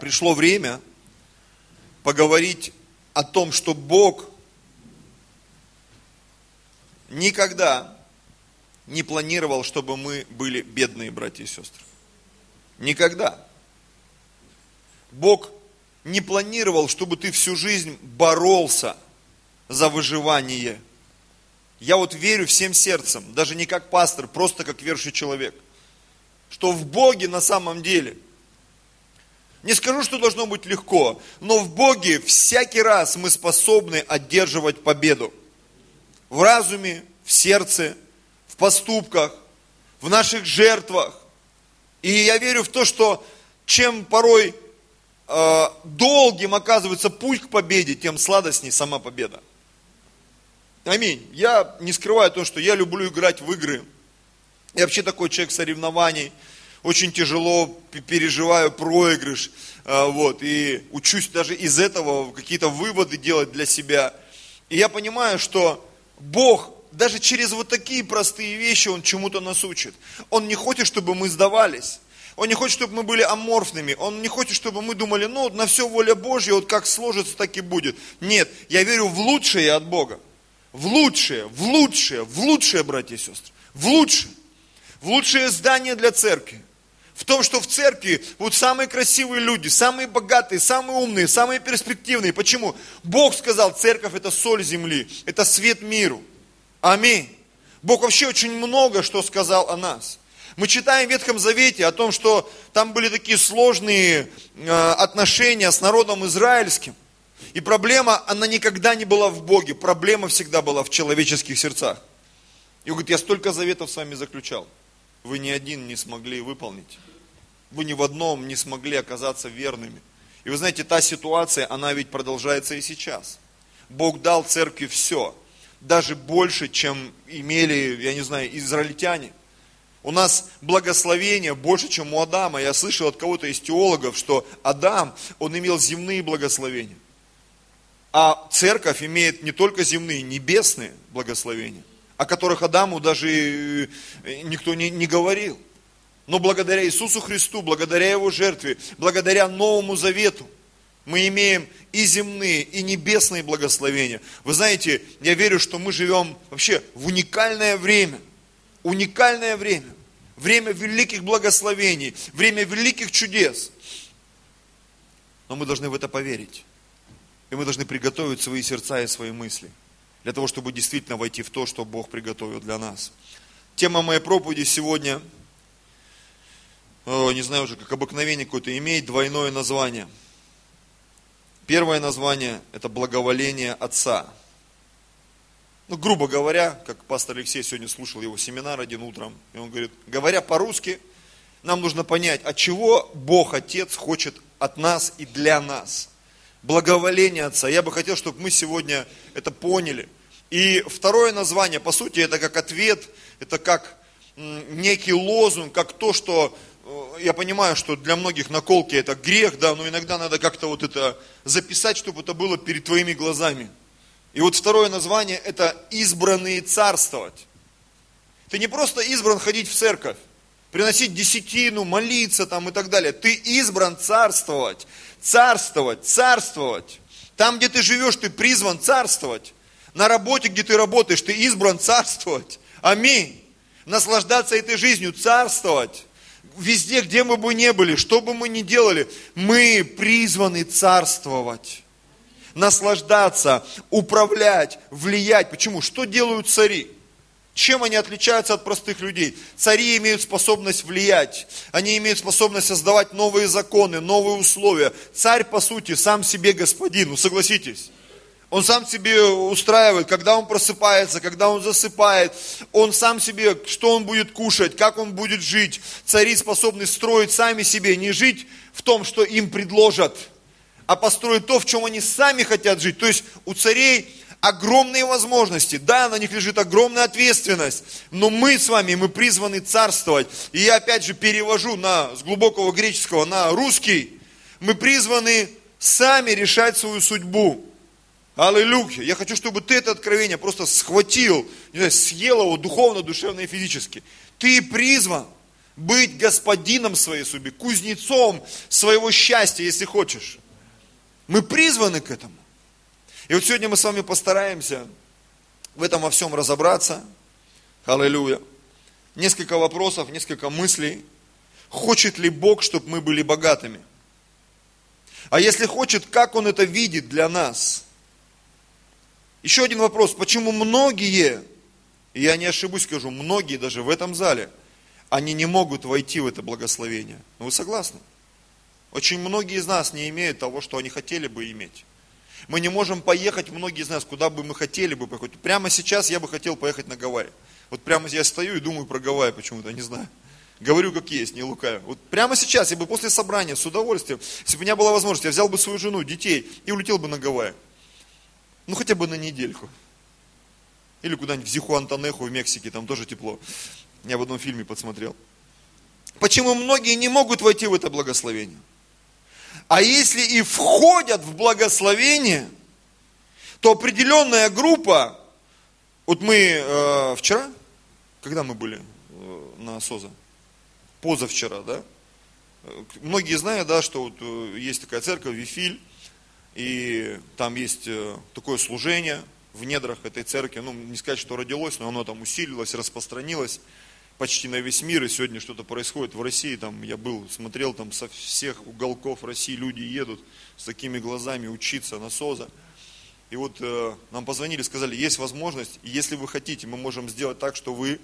Пришло время поговорить о том, что Бог никогда не планировал, чтобы мы были бедные братья и сестры. Никогда. Бог не планировал, чтобы ты всю жизнь боролся за выживание. Я вот верю всем сердцем, даже не как пастор, просто как верующий человек, что в Боге на самом деле – не скажу, что должно быть легко, но в Боге всякий раз мы способны одерживать победу. В разуме, в сердце, в поступках, в наших жертвах. И я верю в то, что чем порой э, долгим оказывается путь к победе, тем сладостней сама победа. Аминь. Я не скрываю то, что я люблю играть в игры. Я вообще такой человек соревнований очень тяжело переживаю проигрыш, а, вот, и учусь даже из этого какие-то выводы делать для себя. И я понимаю, что Бог даже через вот такие простые вещи Он чему-то нас учит. Он не хочет, чтобы мы сдавались. Он не хочет, чтобы мы были аморфными. Он не хочет, чтобы мы думали, ну, на все воля Божья, вот как сложится, так и будет. Нет, я верю в лучшее от Бога. В лучшее, в лучшее, в лучшее, братья и сестры. В лучшее. В лучшее здание для церкви в том, что в церкви будут самые красивые люди, самые богатые, самые умные, самые перспективные. Почему? Бог сказал, церковь это соль земли, это свет миру. Аминь. Бог вообще очень много что сказал о нас. Мы читаем в Ветхом Завете о том, что там были такие сложные э, отношения с народом израильским. И проблема, она никогда не была в Боге, проблема всегда была в человеческих сердцах. И он говорит, я столько заветов с вами заключал, вы ни один не смогли выполнить вы ни в одном не смогли оказаться верными. И вы знаете, та ситуация, она ведь продолжается и сейчас. Бог дал церкви все, даже больше, чем имели, я не знаю, израильтяне. У нас благословение больше, чем у Адама. Я слышал от кого-то из теологов, что Адам, он имел земные благословения. А церковь имеет не только земные, небесные благословения, о которых Адаму даже э, никто не, не говорил. Но благодаря Иисусу Христу, благодаря Его жертве, благодаря Новому Завету, мы имеем и земные, и небесные благословения. Вы знаете, я верю, что мы живем вообще в уникальное время. Уникальное время. Время великих благословений, время великих чудес. Но мы должны в это поверить. И мы должны приготовить свои сердца и свои мысли. Для того, чтобы действительно войти в то, что Бог приготовил для нас. Тема моей проповеди сегодня – не знаю уже, как обыкновение какое-то, имеет двойное название. Первое название – это благоволение Отца. Ну, грубо говоря, как пастор Алексей сегодня слушал его семинар один утром, и он говорит, говоря по-русски, нам нужно понять, от чего Бог Отец хочет от нас и для нас. Благоволение Отца. Я бы хотел, чтобы мы сегодня это поняли. И второе название, по сути, это как ответ, это как некий лозунг, как то, что я понимаю, что для многих наколки это грех, да, но иногда надо как-то вот это записать, чтобы это было перед твоими глазами. И вот второе название это избранные царствовать. Ты не просто избран ходить в церковь, приносить десятину, молиться там и так далее. Ты избран царствовать, царствовать, царствовать. Там, где ты живешь, ты призван царствовать. На работе, где ты работаешь, ты избран царствовать. Аминь. Наслаждаться этой жизнью, царствовать везде, где мы бы не были, что бы мы ни делали, мы призваны царствовать, наслаждаться, управлять, влиять. Почему? Что делают цари? Чем они отличаются от простых людей? Цари имеют способность влиять, они имеют способность создавать новые законы, новые условия. Царь, по сути, сам себе господин, ну согласитесь. Он сам себе устраивает, когда он просыпается, когда он засыпает. Он сам себе, что он будет кушать, как он будет жить. Цари способны строить сами себе, не жить в том, что им предложат, а построить то, в чем они сами хотят жить. То есть у царей огромные возможности, да, на них лежит огромная ответственность, но мы с вами, мы призваны царствовать. И я опять же перевожу на, с глубокого греческого на русский. Мы призваны сами решать свою судьбу. Аллилуйя. Я хочу, чтобы ты это откровение просто схватил, не знаю, съел его духовно, душевно и физически. Ты призван быть господином своей судьбы, кузнецом своего счастья, если хочешь. Мы призваны к этому. И вот сегодня мы с вами постараемся в этом во всем разобраться. Аллилуйя. Несколько вопросов, несколько мыслей. Хочет ли Бог, чтобы мы были богатыми? А если хочет, как Он это видит для нас? Еще один вопрос. Почему многие, и я не ошибусь, скажу, многие даже в этом зале, они не могут войти в это благословение? Ну вы согласны? Очень многие из нас не имеют того, что они хотели бы иметь. Мы не можем поехать, многие из нас, куда бы мы хотели бы поехать. Прямо сейчас я бы хотел поехать на Гавайи. Вот прямо я стою и думаю про Гавайи почему-то, не знаю. Говорю, как есть, не лукаю. Вот прямо сейчас, я бы после собрания с удовольствием, если бы у меня была возможность, я взял бы свою жену, детей и улетел бы на Гавайи. Ну, хотя бы на недельку. Или куда-нибудь в Зихуантанеху в Мексике, там тоже тепло. Я в одном фильме подсмотрел. Почему многие не могут войти в это благословение? А если и входят в благословение, то определенная группа, вот мы э, вчера, когда мы были э, на СОЗа? Позавчера, да? Многие знают, да, что вот э, есть такая церковь, Вифиль, и там есть э, такое служение в недрах этой церкви, ну, не сказать, что родилось, но оно там усилилось, распространилось почти на весь мир, и сегодня что-то происходит в России, там я был, смотрел, там со всех уголков России люди едут с такими глазами учиться на СОЗа. И вот э, нам позвонили, сказали, есть возможность, если вы хотите, мы можем сделать так, что вы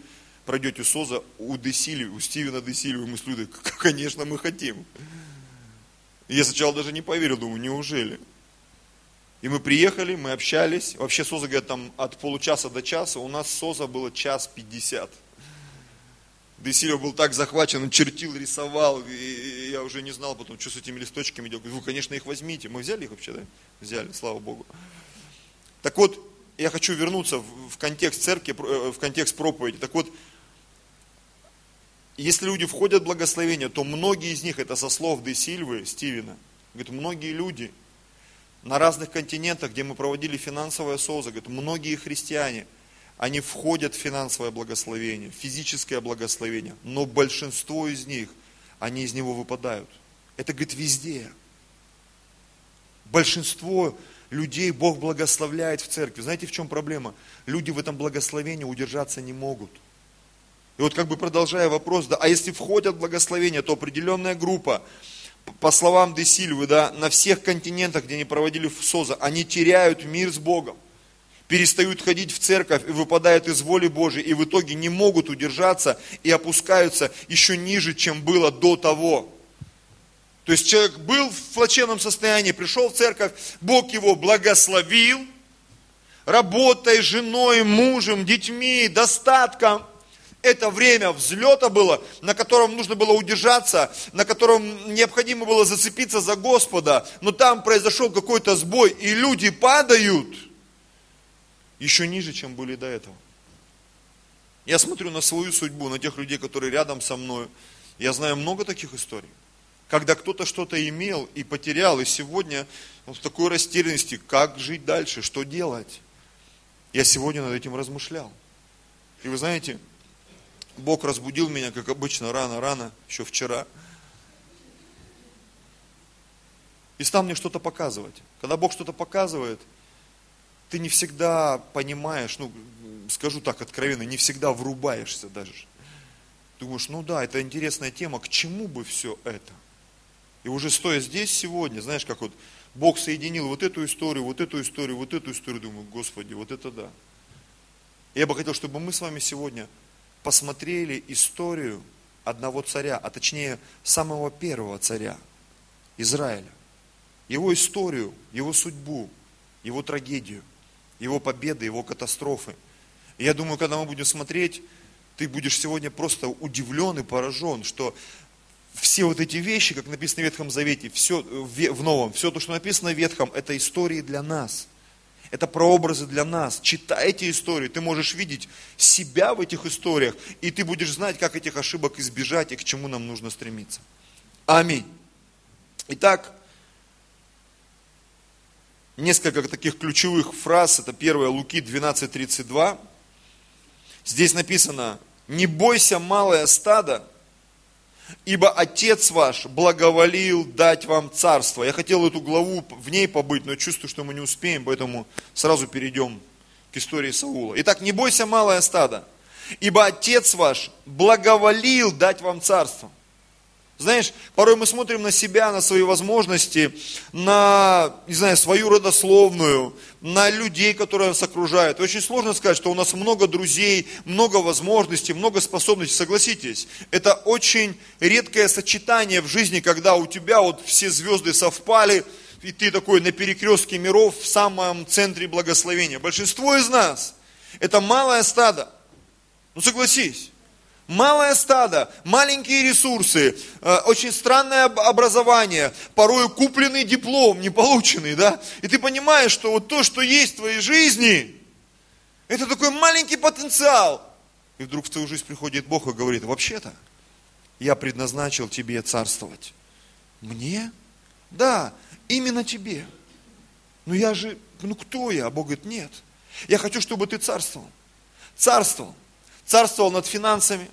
пройдете СОЗа у Десили, у Стивена Десили, мы с Людой, конечно, мы хотим. Я сначала даже не поверил, думаю, неужели? И мы приехали, мы общались. Вообще СОЗа, говорят, там от получаса до часа. У нас СОЗа было час пятьдесят. Десилев был так захвачен, он чертил, рисовал, и я уже не знал потом, что с этими листочками делать. Вы, конечно, их возьмите. Мы взяли их вообще, да? Взяли, слава Богу. Так вот, я хочу вернуться в контекст церкви, э, в контекст проповеди. Так вот, если люди входят в благословение, то многие из них, это со слов Де Сильвы, Стивена, говорит, многие люди на разных континентах, где мы проводили финансовое СОЗа, говорит, многие христиане – они входят в финансовое благословение, физическое благословение, но большинство из них, они из него выпадают. Это, говорит, везде. Большинство людей Бог благословляет в церкви. Знаете, в чем проблема? Люди в этом благословении удержаться не могут. И вот как бы продолжая вопрос, да, а если входят в благословение, то определенная группа, по словам Десильвы, да, на всех континентах, где они проводили СОЗа, они теряют мир с Богом перестают ходить в церковь и выпадают из воли Божией, и в итоге не могут удержаться и опускаются еще ниже, чем было до того. То есть человек был в плачевном состоянии, пришел в церковь, Бог его благословил, работой, женой, мужем, детьми, достатком. Это время взлета было, на котором нужно было удержаться, на котором необходимо было зацепиться за Господа, но там произошел какой-то сбой, и люди падают – еще ниже, чем были до этого. Я смотрю на свою судьбу, на тех людей, которые рядом со мной. Я знаю много таких историй. Когда кто-то что-то имел и потерял, и сегодня в такой растерянности, как жить дальше, что делать. Я сегодня над этим размышлял. И вы знаете, Бог разбудил меня, как обычно, рано-рано, еще вчера. И стал мне что-то показывать. Когда Бог что-то показывает – ты не всегда понимаешь, ну, скажу так откровенно, не всегда врубаешься даже. Думаешь, ну да, это интересная тема, к чему бы все это? И уже стоя здесь сегодня, знаешь, как вот Бог соединил вот эту историю, вот эту историю, вот эту историю, думаю, Господи, вот это да. Я бы хотел, чтобы мы с вами сегодня посмотрели историю одного царя, а точнее самого первого царя Израиля. Его историю, его судьбу, его трагедию – его победы, его катастрофы. И я думаю, когда мы будем смотреть, ты будешь сегодня просто удивлен и поражен, что все вот эти вещи, как написано в Ветхом Завете, все в Новом, все то, что написано в Ветхом, это истории для нас. Это прообразы для нас. Читай эти истории, ты можешь видеть себя в этих историях, и ты будешь знать, как этих ошибок избежать и к чему нам нужно стремиться. Аминь. Итак, несколько таких ключевых фраз. Это первое Луки 12.32. Здесь написано, не бойся малое стадо, ибо Отец ваш благоволил дать вам царство. Я хотел эту главу в ней побыть, но чувствую, что мы не успеем, поэтому сразу перейдем к истории Саула. Итак, не бойся, малое стадо, ибо Отец ваш благоволил дать вам царство. Знаешь, порой мы смотрим на себя, на свои возможности, на, не знаю, свою родословную, на людей, которые нас окружают. Очень сложно сказать, что у нас много друзей, много возможностей, много способностей. Согласитесь, это очень редкое сочетание в жизни, когда у тебя вот все звезды совпали, и ты такой на перекрестке миров в самом центре благословения. Большинство из нас – это малое стадо. Ну согласись. Малое стадо, маленькие ресурсы, э, очень странное образование, порой купленный диплом, не полученный, да? И ты понимаешь, что вот то, что есть в твоей жизни, это такой маленький потенциал. И вдруг в твою жизнь приходит Бог и говорит, вообще-то, я предназначил тебе царствовать. Мне? Да, именно тебе. Но я же, ну кто я? А Бог говорит, нет. Я хочу, чтобы ты царствовал. Царствовал царствовал над финансами,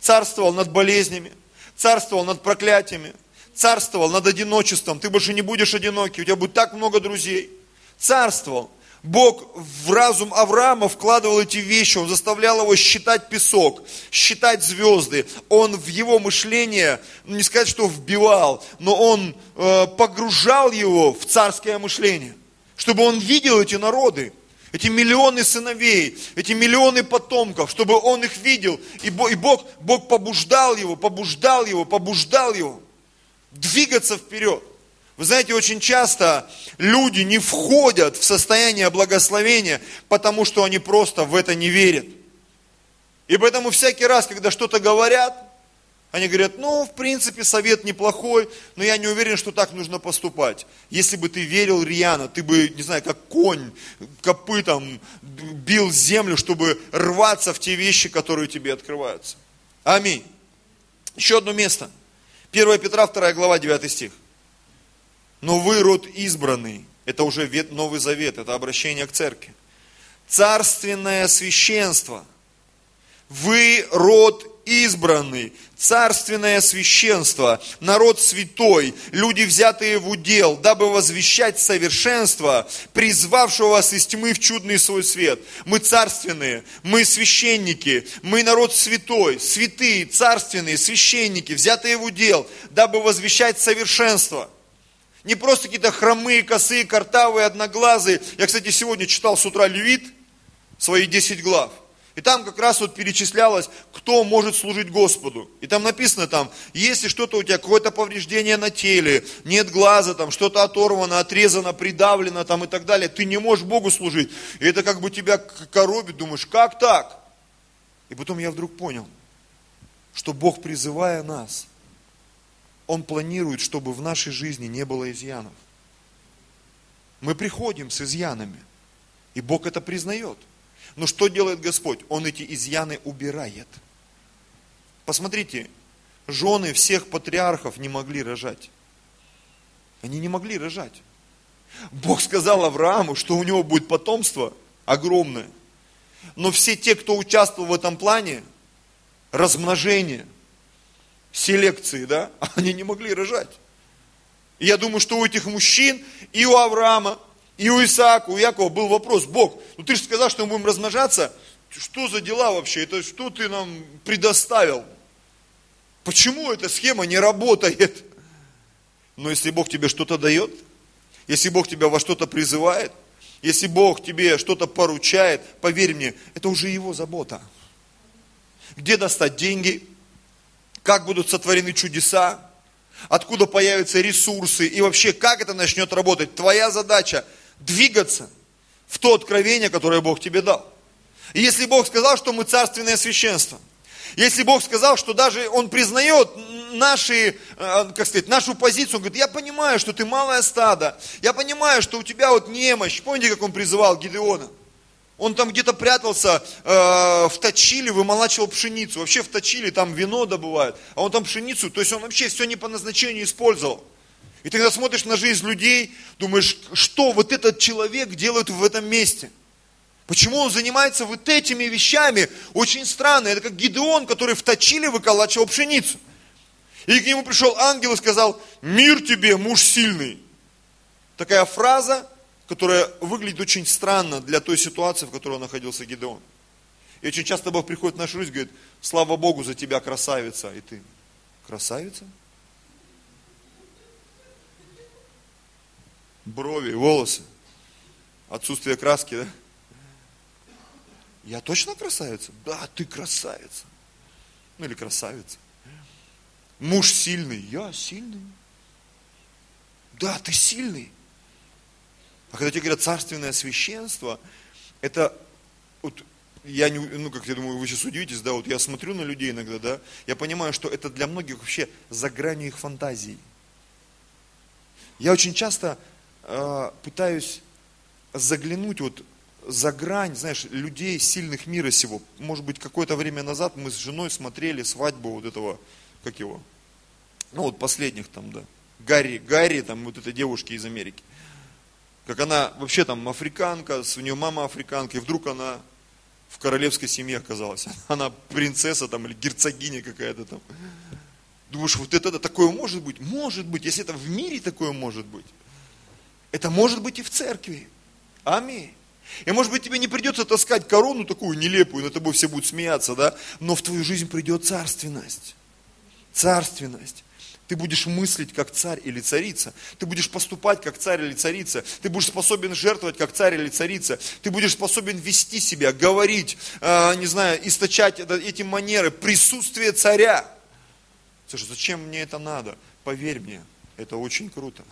царствовал над болезнями, царствовал над проклятиями, царствовал над одиночеством. Ты больше не будешь одинокий, у тебя будет так много друзей. Царствовал. Бог в разум Авраама вкладывал эти вещи, он заставлял его считать песок, считать звезды. Он в его мышление, ну, не сказать, что вбивал, но он э, погружал его в царское мышление, чтобы он видел эти народы, эти миллионы сыновей, эти миллионы потомков, чтобы он их видел. И Бог, Бог побуждал его, побуждал его, побуждал его двигаться вперед. Вы знаете, очень часто люди не входят в состояние благословения, потому что они просто в это не верят. И поэтому всякий раз, когда что-то говорят, они говорят, ну, в принципе, совет неплохой, но я не уверен, что так нужно поступать. Если бы ты верил рьяно, ты бы, не знаю, как конь копытом бил землю, чтобы рваться в те вещи, которые тебе открываются. Аминь. Еще одно место. 1 Петра, 2 глава, 9 стих. Но вы род избранный. Это уже Новый Завет, это обращение к церкви. Царственное священство. Вы род избранный, царственное священство, народ святой, люди, взятые в удел, дабы возвещать совершенство, призвавшего вас из тьмы в чудный свой свет. Мы царственные, мы священники, мы народ святой, святые, царственные, священники, взятые в удел, дабы возвещать совершенство. Не просто какие-то хромые, косые, картавые, одноглазые. Я, кстати, сегодня читал с утра Левит, свои 10 глав. И там как раз вот перечислялось, кто может служить Господу. И там написано там, если что-то у тебя, какое-то повреждение на теле, нет глаза, там что-то оторвано, отрезано, придавлено там и так далее, ты не можешь Богу служить. И это как бы тебя коробит, думаешь, как так? И потом я вдруг понял, что Бог, призывая нас, Он планирует, чтобы в нашей жизни не было изъянов. Мы приходим с изъянами, и Бог это признает – но что делает Господь? Он эти изъяны убирает. Посмотрите, жены всех патриархов не могли рожать. Они не могли рожать. Бог сказал Аврааму, что у него будет потомство огромное. Но все те, кто участвовал в этом плане, размножение, селекции, да, они не могли рожать. Я думаю, что у этих мужчин и у Авраама, и у Исаака, у Якова был вопрос, Бог, ну ты же сказал, что мы будем размножаться, что за дела вообще, это что ты нам предоставил? Почему эта схема не работает? Но если Бог тебе что-то дает, если Бог тебя во что-то призывает, если Бог тебе что-то поручает, поверь мне, это уже Его забота. Где достать деньги? Как будут сотворены чудеса? Откуда появятся ресурсы? И вообще, как это начнет работать? Твоя задача двигаться в то откровение, которое Бог тебе дал. И если Бог сказал, что мы царственное священство, если Бог сказал, что даже Он признает наши, э, как сказать, нашу позицию, Он говорит, я понимаю, что ты малое стадо, я понимаю, что у тебя вот немощь. Помните, как Он призывал Гидеона? Он там где-то прятался э, в Точиле, вымолачивал пшеницу. Вообще в Точиле там вино добывают, а он там пшеницу, то есть он вообще все не по назначению использовал. И ты когда смотришь на жизнь людей, думаешь, что вот этот человек делает в этом месте? Почему он занимается вот этими вещами? Очень странно. Это как Гидеон, который в Точиле выколачивал пшеницу. И к нему пришел ангел и сказал, мир тебе, муж сильный. Такая фраза, которая выглядит очень странно для той ситуации, в которой находился Гидеон. И очень часто Бог приходит в нашу жизнь и говорит, слава Богу за тебя, красавица. И ты, красавица? Брови, волосы, отсутствие краски, да? Я точно красавица? Да, ты красавица. Ну или красавица. Муж сильный. Я сильный. Да, ты сильный. А когда тебе говорят царственное священство, это вот я не, ну, как я думаю, вы сейчас удивитесь, да, вот я смотрю на людей иногда, да, я понимаю, что это для многих вообще за гранью их фантазий. Я очень часто пытаюсь заглянуть вот за грань, знаешь, людей сильных мира сего. Может быть, какое-то время назад мы с женой смотрели свадьбу вот этого, как его, ну вот последних там, да, Гарри, Гарри, там вот этой девушки из Америки. Как она вообще там африканка, у нее мама африканка, и вдруг она в королевской семье оказалась. Она принцесса там или герцогиня какая-то там. Думаешь, вот это, это такое может быть? Может быть, если это в мире такое может быть. Это может быть и в церкви. Аминь. И может быть тебе не придется таскать корону такую нелепую, на тобой все будут смеяться, да? Но в твою жизнь придет царственность. Царственность. Ты будешь мыслить как царь или царица. Ты будешь поступать как царь или царица. Ты будешь способен жертвовать как царь или царица. Ты будешь способен вести себя, говорить, э, не знаю, источать эти манеры, присутствие царя. Слушай, зачем мне это надо? Поверь мне, это очень круто.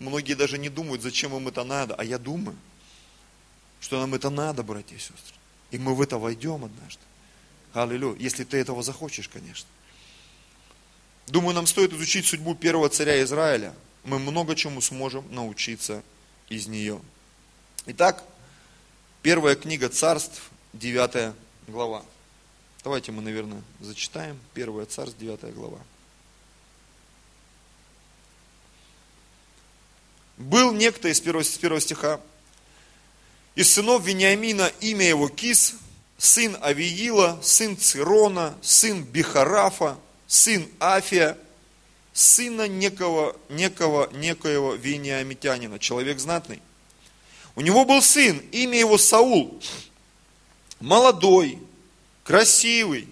Многие даже не думают, зачем им это надо, а я думаю что нам это надо, братья и сестры. И мы в это войдем однажды. Аллилуйя. Если ты этого захочешь, конечно. Думаю, нам стоит изучить судьбу первого царя Израиля. Мы много чему сможем научиться из нее. Итак, первая книга царств, 9 глава. Давайте мы, наверное, зачитаем. Первая царств, 9 глава. Был некто из первого, из первого стиха, из сынов Вениамина имя его Кис, сын Авиила, сын Цирона, сын Бихарафа, сын Афия, сына некого, некого, некоего Вениамитянина, человек знатный. У него был сын, имя его Саул, молодой, красивый,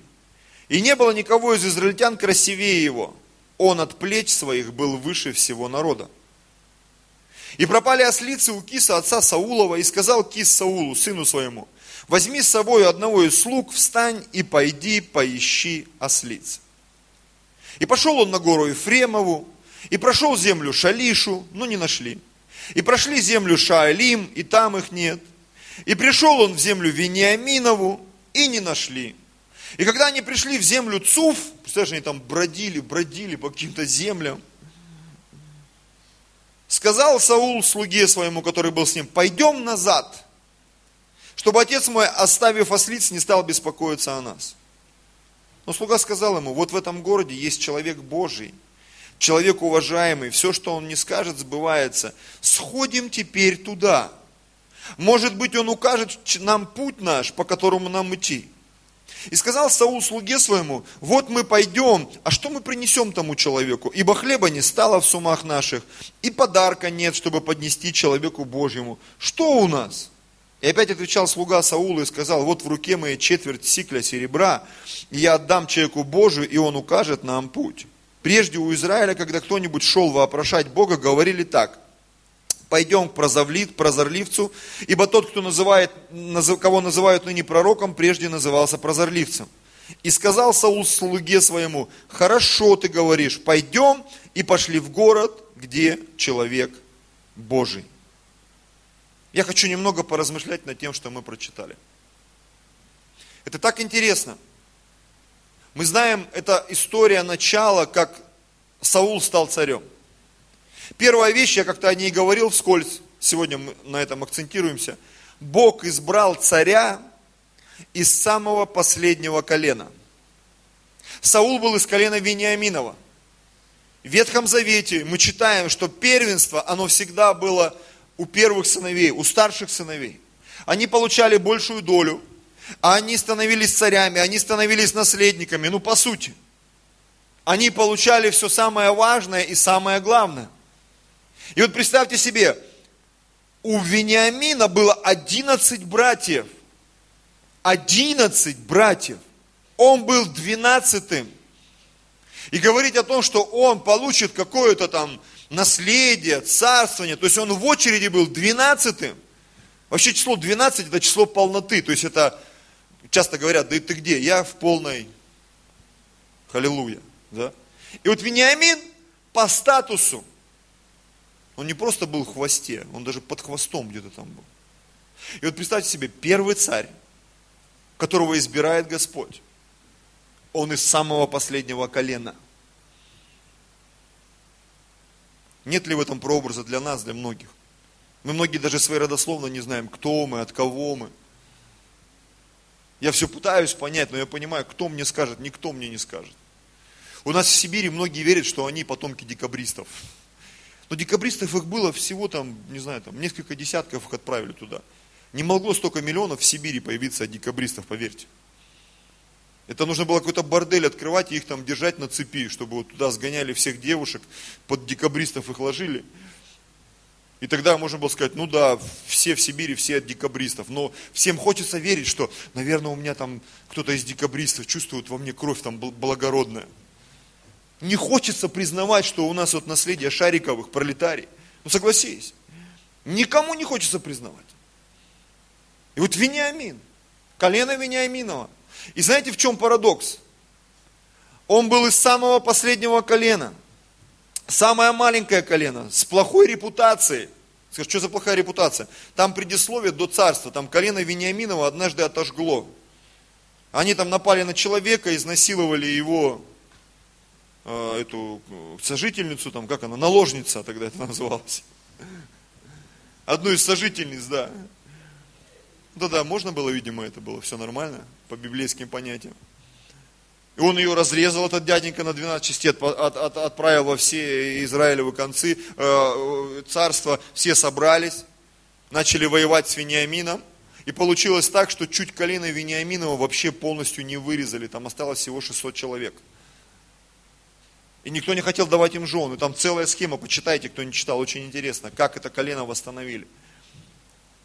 и не было никого из израильтян красивее его. Он от плеч своих был выше всего народа. И пропали ослицы у киса отца Саулова, и сказал кис Саулу, сыну своему, возьми с собой одного из слуг, встань и пойди, поищи ослиц. И пошел он на гору Ефремову, и прошел землю Шалишу, но не нашли. И прошли землю Шаалим, и там их нет. И пришел он в землю Вениаминову, и не нашли. И когда они пришли в землю Цуф, представляешь, они там бродили, бродили по каким-то землям, Сказал Саул слуге своему, который был с ним, пойдем назад, чтобы отец мой, оставив ослиц, не стал беспокоиться о нас. Но слуга сказал ему, вот в этом городе есть человек Божий, человек уважаемый, все, что он не скажет, сбывается. Сходим теперь туда. Может быть, он укажет нам путь наш, по которому нам идти. И сказал Саул слуге своему, вот мы пойдем, а что мы принесем тому человеку? Ибо хлеба не стало в сумах наших, и подарка нет, чтобы поднести человеку Божьему. Что у нас? И опять отвечал слуга Саула и сказал, вот в руке моей четверть сикля серебра, и я отдам человеку Божию, и он укажет нам путь. Прежде у Израиля, когда кто-нибудь шел вопрошать Бога, говорили так – пойдем к прозорлив, прозорливцу, ибо тот, кто называет, кого называют ныне пророком, прежде назывался прозорливцем. И сказал Саул слуге своему, хорошо ты говоришь, пойдем и пошли в город, где человек Божий. Я хочу немного поразмышлять над тем, что мы прочитали. Это так интересно. Мы знаем, это история начала, как Саул стал царем. Первая вещь, я как-то о ней говорил вскользь, сегодня мы на этом акцентируемся. Бог избрал царя из самого последнего колена. Саул был из колена Вениаминова. В Ветхом Завете мы читаем, что первенство, оно всегда было у первых сыновей, у старших сыновей. Они получали большую долю, а они становились царями, они становились наследниками, ну по сути. Они получали все самое важное и самое главное. И вот представьте себе, у Вениамина было 11 братьев. 11 братьев. Он был двенадцатым. И говорить о том, что он получит какое-то там наследие, царствование, то есть он в очереди был двенадцатым. Вообще число 12 это число полноты, то есть это, часто говорят, да ты где? Я в полной, халилуя. Да? И вот Вениамин по статусу, он не просто был в хвосте, он даже под хвостом где-то там был. И вот представьте себе, первый царь, которого избирает Господь, он из самого последнего колена. Нет ли в этом прообраза для нас, для многих? Мы многие даже свои родословно не знаем, кто мы, от кого мы. Я все пытаюсь понять, но я понимаю, кто мне скажет, никто мне не скажет. У нас в Сибири многие верят, что они потомки декабристов. Но декабристов их было всего там, не знаю, там несколько десятков их отправили туда. Не могло столько миллионов в Сибири появиться от декабристов, поверьте. Это нужно было какой-то бордель открывать и их там держать на цепи, чтобы вот туда сгоняли всех девушек, под декабристов их ложили. И тогда можно было сказать, ну да, все в Сибири, все от декабристов. Но всем хочется верить, что, наверное, у меня там кто-то из декабристов чувствует во мне кровь там благородная. Не хочется признавать, что у нас вот наследие шариковых, пролетарий. Ну согласись, никому не хочется признавать. И вот Вениамин, колено Вениаминова. И знаете, в чем парадокс? Он был из самого последнего колена. Самое маленькое колено, с плохой репутацией. Скажешь, что за плохая репутация? Там предисловие до царства, там колено Вениаминова однажды отожгло. Они там напали на человека, изнасиловали его Э, эту э, сожительницу, там, как она, наложница тогда это называлось. Одну из сожительниц, да. Да-да, можно было, видимо, это было все нормально, по библейским понятиям. И он ее разрезал, этот дяденька, на 12 частей, от, от, от, отправил во все Израилевы концы, э, царства, все собрались, начали воевать с Вениамином. И получилось так, что чуть колено Вениаминова вообще полностью не вырезали, там осталось всего 600 человек – и никто не хотел давать им жены. Там целая схема, почитайте, кто не читал, очень интересно, как это колено восстановили.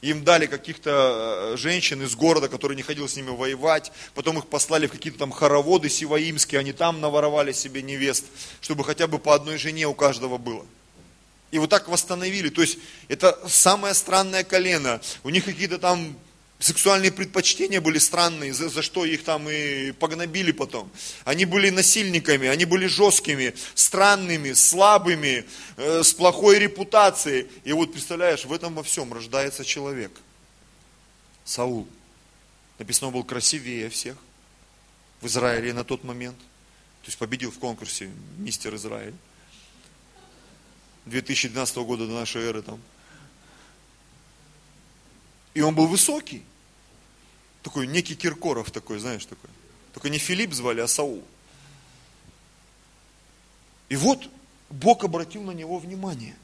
Им дали каких-то э, женщин из города, которые не хотели с ними воевать. Потом их послали в какие-то там хороводы сиваимские. Они там наворовали себе невест, чтобы хотя бы по одной жене у каждого было. И вот так восстановили. То есть это самое странное колено. У них какие-то там сексуальные предпочтения были странные, за, за что их там и погнобили потом. Они были насильниками, они были жесткими, странными, слабыми, э, с плохой репутацией. И вот представляешь, в этом во всем рождается человек. Саул. Написано, был красивее всех в Израиле на тот момент. То есть победил в конкурсе мистер Израиль. 2012 года до нашей эры там. И он был высокий такой некий Киркоров такой, знаешь, такой. Только не Филипп звали, а Саул. И вот Бог обратил на него внимание.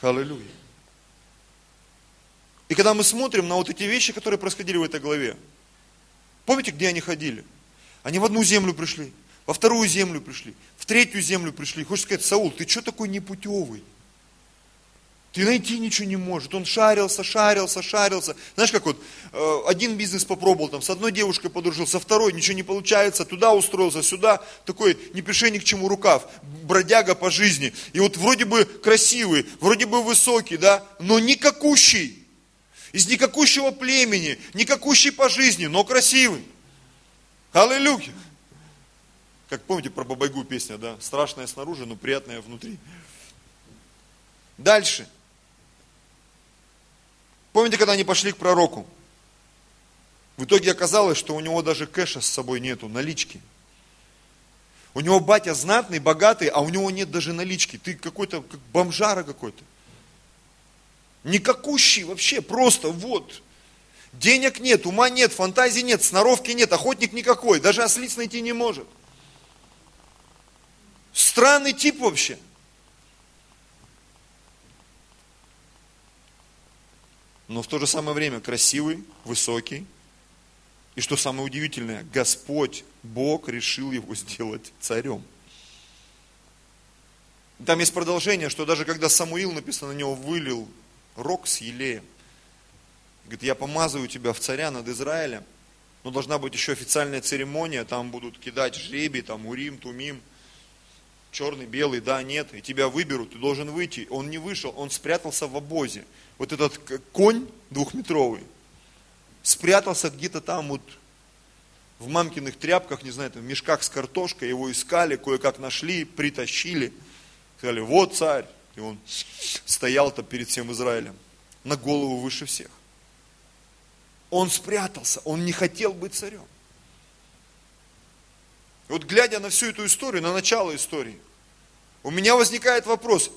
Аллилуйя. И когда мы смотрим на вот эти вещи, которые происходили в этой главе, помните, где они ходили? Они в одну землю пришли, во вторую землю пришли, в третью землю пришли. Хочешь сказать, Саул, ты что такой непутевый? Ты найти ничего не может. Он шарился, шарился, шарился. Знаешь, как вот э, один бизнес попробовал, там, с одной девушкой подружился, со второй ничего не получается, туда устроился, сюда, такой не пиши ни к чему рукав, бродяга по жизни. И вот вроде бы красивый, вроде бы высокий, да, но никакущий. Из никакущего племени, никакущий по жизни, но красивый. Аллилуйя. Как помните про Бабайгу песня, да? Страшная снаружи, но приятная внутри. Дальше. Помните, когда они пошли к пророку? В итоге оказалось, что у него даже кэша с собой нету, налички. У него батя знатный, богатый, а у него нет даже налички. Ты какой-то, как бомжара какой-то. Никакущий вообще, просто вот. Денег нет, ума нет, фантазии нет, сноровки нет, охотник никакой, даже ослиц найти не может. Странный тип вообще. Но в то же самое время красивый, высокий И что самое удивительное, Господь, Бог решил его сделать царем. Там есть продолжение, что даже когда Самуил, написано, на него вылил рог с елеем, говорит, я помазываю тебя в царя над Израилем, но должна быть еще официальная церемония, там будут кидать жребий, там урим, тумим, черный, белый, да, нет, и тебя выберут, ты должен выйти. Он не вышел, он спрятался в обозе. Вот этот конь двухметровый спрятался где-то там вот в мамкиных тряпках, не знаю, там, в мешках с картошкой, его искали, кое-как нашли, притащили. Сказали, вот царь. И он стоял-то перед всем Израилем, на голову выше всех. Он спрятался, он не хотел быть царем. И вот глядя на всю эту историю, на начало истории, у меня возникает вопрос,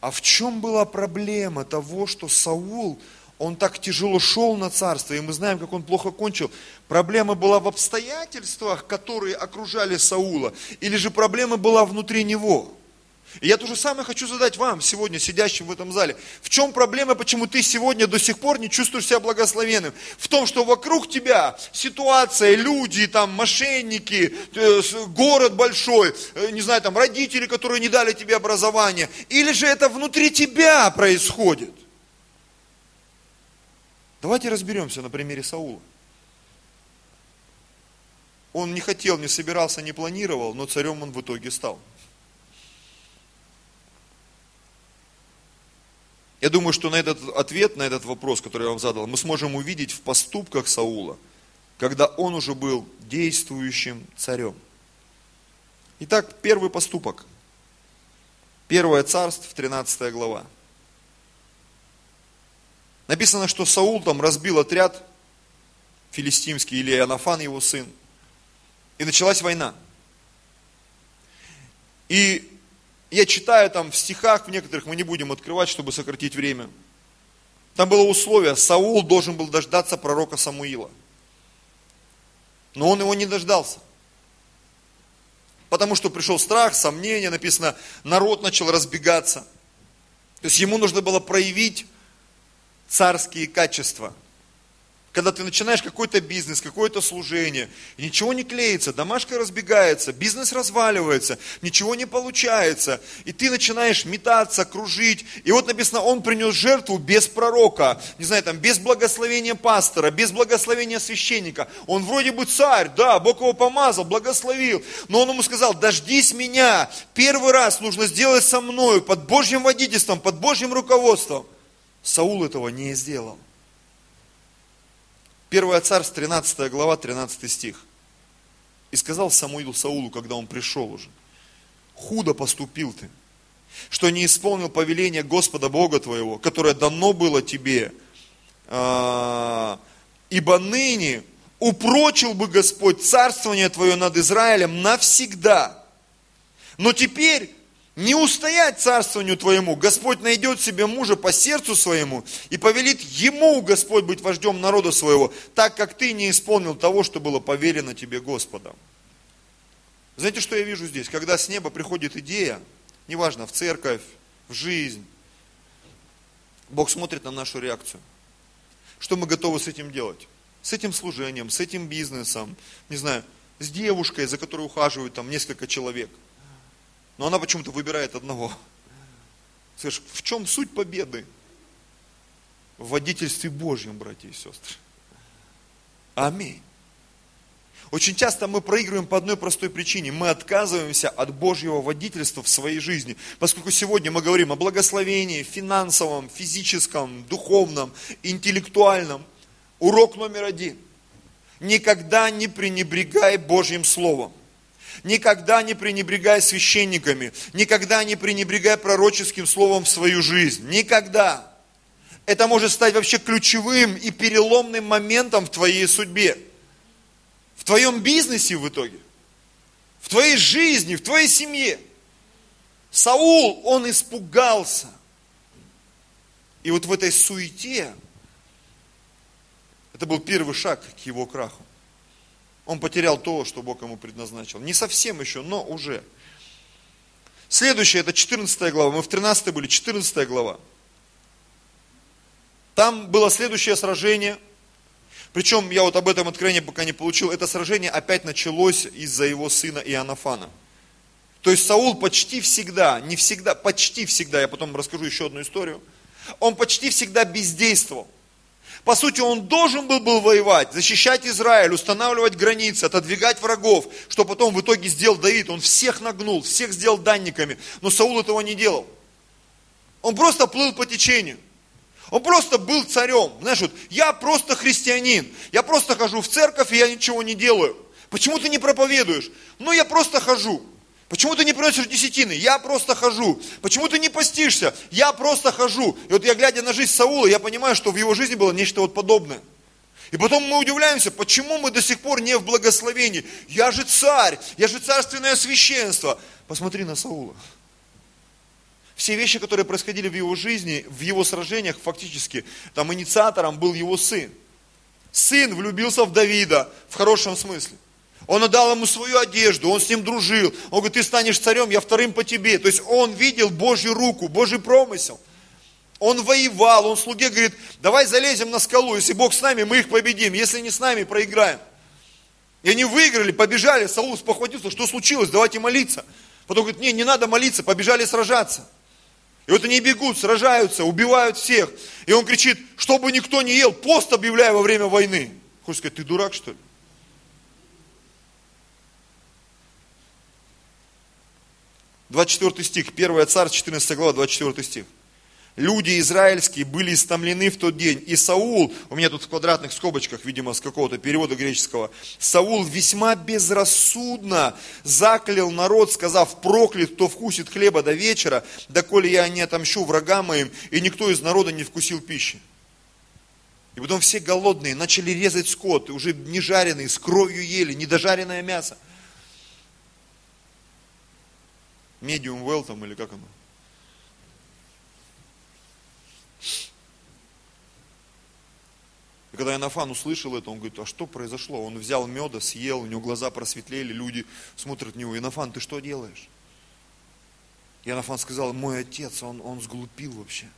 а в чем была проблема того, что Саул, он так тяжело шел на царство, и мы знаем, как он плохо кончил. Проблема была в обстоятельствах, которые окружали Саула, или же проблема была внутри него? И я то же самое хочу задать вам сегодня, сидящим в этом зале. В чем проблема, почему ты сегодня до сих пор не чувствуешь себя благословенным? В том, что вокруг тебя ситуация, люди, там, мошенники, э, город большой, э, не знаю, там, родители, которые не дали тебе образование. Или же это внутри тебя происходит? Давайте разберемся на примере Саула. Он не хотел, не собирался, не планировал, но царем он в итоге стал. Я думаю, что на этот ответ, на этот вопрос, который я вам задал, мы сможем увидеть в поступках Саула, когда он уже был действующим царем. Итак, первый поступок. Первое царство, 13 глава. Написано, что Саул там разбил отряд филистимский, или Анафан его сын. И началась война. И я читаю там в стихах, в некоторых мы не будем открывать, чтобы сократить время. Там было условие, Саул должен был дождаться пророка Самуила. Но он его не дождался. Потому что пришел страх, сомнение, написано, народ начал разбегаться. То есть ему нужно было проявить царские качества – когда ты начинаешь какой-то бизнес, какое-то служение, ничего не клеится, домашка разбегается, бизнес разваливается, ничего не получается, и ты начинаешь метаться, кружить, и вот написано, он принес жертву без пророка, не знаю, там, без благословения пастора, без благословения священника. Он вроде бы царь, да, Бог его помазал, благословил, но он ему сказал, дождись меня, первый раз нужно сделать со мною, под Божьим водительством, под Божьим руководством. Саул этого не сделал. 1 Царств, 13 глава, 13 стих. И сказал Самуил Саулу, когда он пришел уже, худо поступил ты, что не исполнил повеление Господа Бога твоего, которое дано было тебе, а, ибо ныне упрочил бы Господь царствование твое над Израилем навсегда. Но теперь не устоять царствованию твоему. Господь найдет себе мужа по сердцу своему и повелит ему, Господь, быть вождем народа своего, так как ты не исполнил того, что было поверено тебе Господом. Знаете, что я вижу здесь? Когда с неба приходит идея, неважно, в церковь, в жизнь, Бог смотрит на нашу реакцию. Что мы готовы с этим делать? С этим служением, с этим бизнесом, не знаю, с девушкой, за которой ухаживают там несколько человек – но она почему-то выбирает одного. Слышь, в чем суть победы? В водительстве Божьем, братья и сестры. Аминь. Очень часто мы проигрываем по одной простой причине. Мы отказываемся от Божьего водительства в своей жизни. Поскольку сегодня мы говорим о благословении финансовом, физическом, духовном, интеллектуальном. Урок номер один. Никогда не пренебрегай Божьим Словом. Никогда не пренебрегай священниками, никогда не пренебрегай пророческим словом в свою жизнь. Никогда. Это может стать вообще ключевым и переломным моментом в твоей судьбе. В твоем бизнесе в итоге. В твоей жизни, в твоей семье. Саул, он испугался. И вот в этой суете, это был первый шаг к его краху. Он потерял то, что Бог ему предназначил. Не совсем еще, но уже. Следующее, это 14 глава. Мы в 13 были, 14 глава. Там было следующее сражение. Причем я вот об этом откровении пока не получил. Это сражение опять началось из-за его сына Иоаннафана. То есть Саул почти всегда, не всегда, почти всегда, я потом расскажу еще одну историю, он почти всегда бездействовал. По сути, он должен был, был воевать, защищать Израиль, устанавливать границы, отодвигать врагов, что потом в итоге сделал Давид. Он всех нагнул, всех сделал данниками, но Саул этого не делал. Он просто плыл по течению. Он просто был царем. Знаешь, вот, я просто христианин. Я просто хожу в церковь, и я ничего не делаю. Почему ты не проповедуешь? Ну, я просто хожу. Почему ты не приносишь десятины? Я просто хожу. Почему ты не постишься? Я просто хожу. И вот я глядя на жизнь Саула, я понимаю, что в его жизни было нечто вот подобное. И потом мы удивляемся, почему мы до сих пор не в благословении. Я же царь, я же царственное священство. Посмотри на Саула. Все вещи, которые происходили в его жизни, в его сражениях, фактически, там инициатором был его сын. Сын влюбился в Давида, в хорошем смысле. Он отдал ему свою одежду, он с ним дружил. Он говорит, ты станешь царем, я вторым по тебе. То есть он видел Божью руку, Божий промысел. Он воевал, он слуге говорит, давай залезем на скалу, если Бог с нами, мы их победим, если не с нами, проиграем. И они выиграли, побежали, Саул спохватился, что случилось, давайте молиться. Потом говорит, не, не надо молиться, побежали сражаться. И вот они бегут, сражаются, убивают всех. И он кричит, чтобы никто не ел, пост объявляя во время войны. Хочешь сказать, ты дурак что ли? Двадцать четвертый стих, 1 царь, 14 глава, 24 стих. Люди израильские были истомлены в тот день. И Саул, у меня тут в квадратных скобочках, видимо, с какого-то перевода греческого, Саул весьма безрассудно заклял народ, сказав, проклят, кто вкусит хлеба до вечера, доколе я не отомщу врагам моим, и никто из народа не вкусил пищи. И потом все голодные начали резать скот, уже не жареный, с кровью ели, недожаренное мясо. Медиум well там или как оно? И когда Иоаннафан услышал это, он говорит, а что произошло? Он взял меда, съел, у него глаза просветлели, люди смотрят на него. Иоаннафан, ты что делаешь? Иоаннафан сказал, мой отец, он, он сглупил вообще.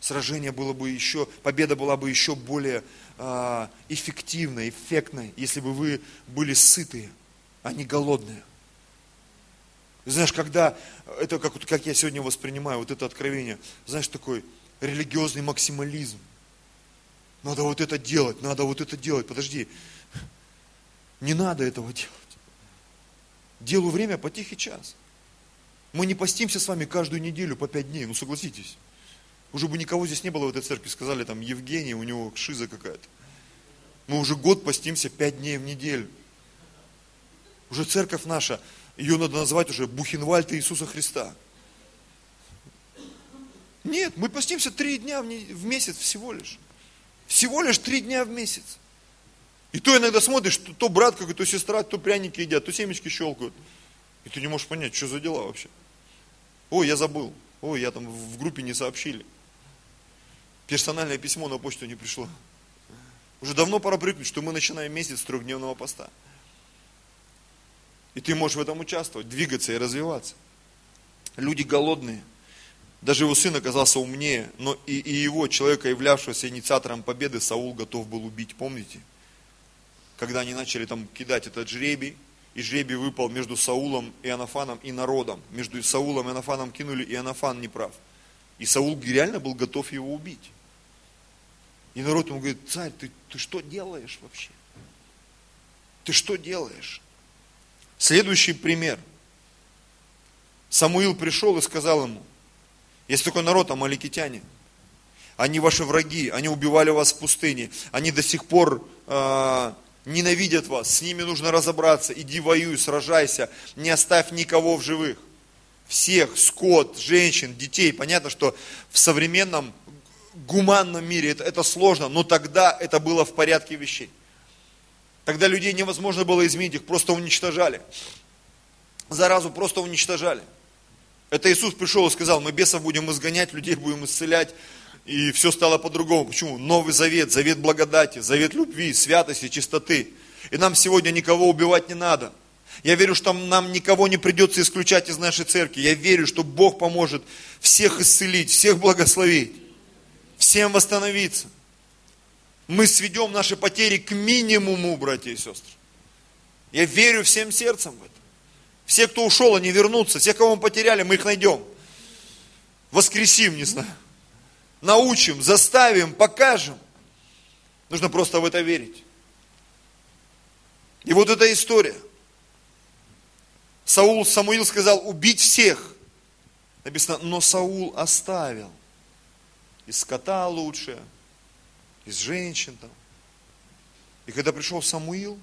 Сражение было бы еще, победа была бы еще более э, эффективной, эффектной, если бы вы были сытые, а не голодные. Знаешь, когда, это как, как я сегодня воспринимаю, вот это откровение, знаешь, такой религиозный максимализм. Надо вот это делать, надо вот это делать. Подожди, не надо этого делать. Делу время по тихий час. Мы не постимся с вами каждую неделю по пять дней, ну согласитесь. Уже бы никого здесь не было в этой церкви, сказали там Евгений, у него шиза какая-то. Мы уже год постимся пять дней в неделю. Уже церковь наша, ее надо назвать уже Бухенвальд Иисуса Христа. Нет, мы постимся три дня в месяц всего лишь. Всего лишь три дня в месяц. И то иногда смотришь, то, то брат какой, то сестра, то пряники едят, то семечки щелкают. И ты не можешь понять, что за дела вообще. Ой, я забыл. Ой, я там в группе не сообщили. Персональное письмо на почту не пришло. Уже давно пора привыкнуть, что мы начинаем месяц трехдневного поста. И ты можешь в этом участвовать, двигаться и развиваться. Люди голодные, даже его сын оказался умнее, но и, и его, человека, являвшегося инициатором победы, Саул готов был убить, помните? Когда они начали там кидать этот жребий, и жребий выпал между Саулом и Анафаном и народом. Между Саулом и Анафаном кинули, и Анафан не прав. И Саул реально был готов его убить. И народ ему говорит, царь, ты, ты что делаешь вообще? Ты что делаешь? Следующий пример. Самуил пришел и сказал ему, есть такой народ, амаликитяне. Они ваши враги, они убивали вас в пустыне, они до сих пор э, ненавидят вас, с ними нужно разобраться, иди воюй, сражайся, не оставь никого в живых. Всех, скот, женщин, детей. Понятно, что в современном гуманном мире это, это сложно, но тогда это было в порядке вещей. Тогда людей невозможно было изменить, их просто уничтожали. Заразу просто уничтожали. Это Иисус пришел и сказал, мы бесов будем изгонять, людей будем исцелять, и все стало по-другому. Почему? Новый завет, завет благодати, завет любви, святости, чистоты. И нам сегодня никого убивать не надо. Я верю, что нам никого не придется исключать из нашей церкви. Я верю, что Бог поможет всех исцелить, всех благословить, всем восстановиться. Мы сведем наши потери к минимуму, братья и сестры. Я верю всем сердцем в это. Все, кто ушел, они вернутся. Все, кого мы потеряли, мы их найдем. Воскресим, не знаю. Научим, заставим, покажем. Нужно просто в это верить. И вот эта история. Саул, Самуил сказал убить всех. Написано, но Саул оставил. Из скота лучше, из женщин там. И когда пришел Самуил,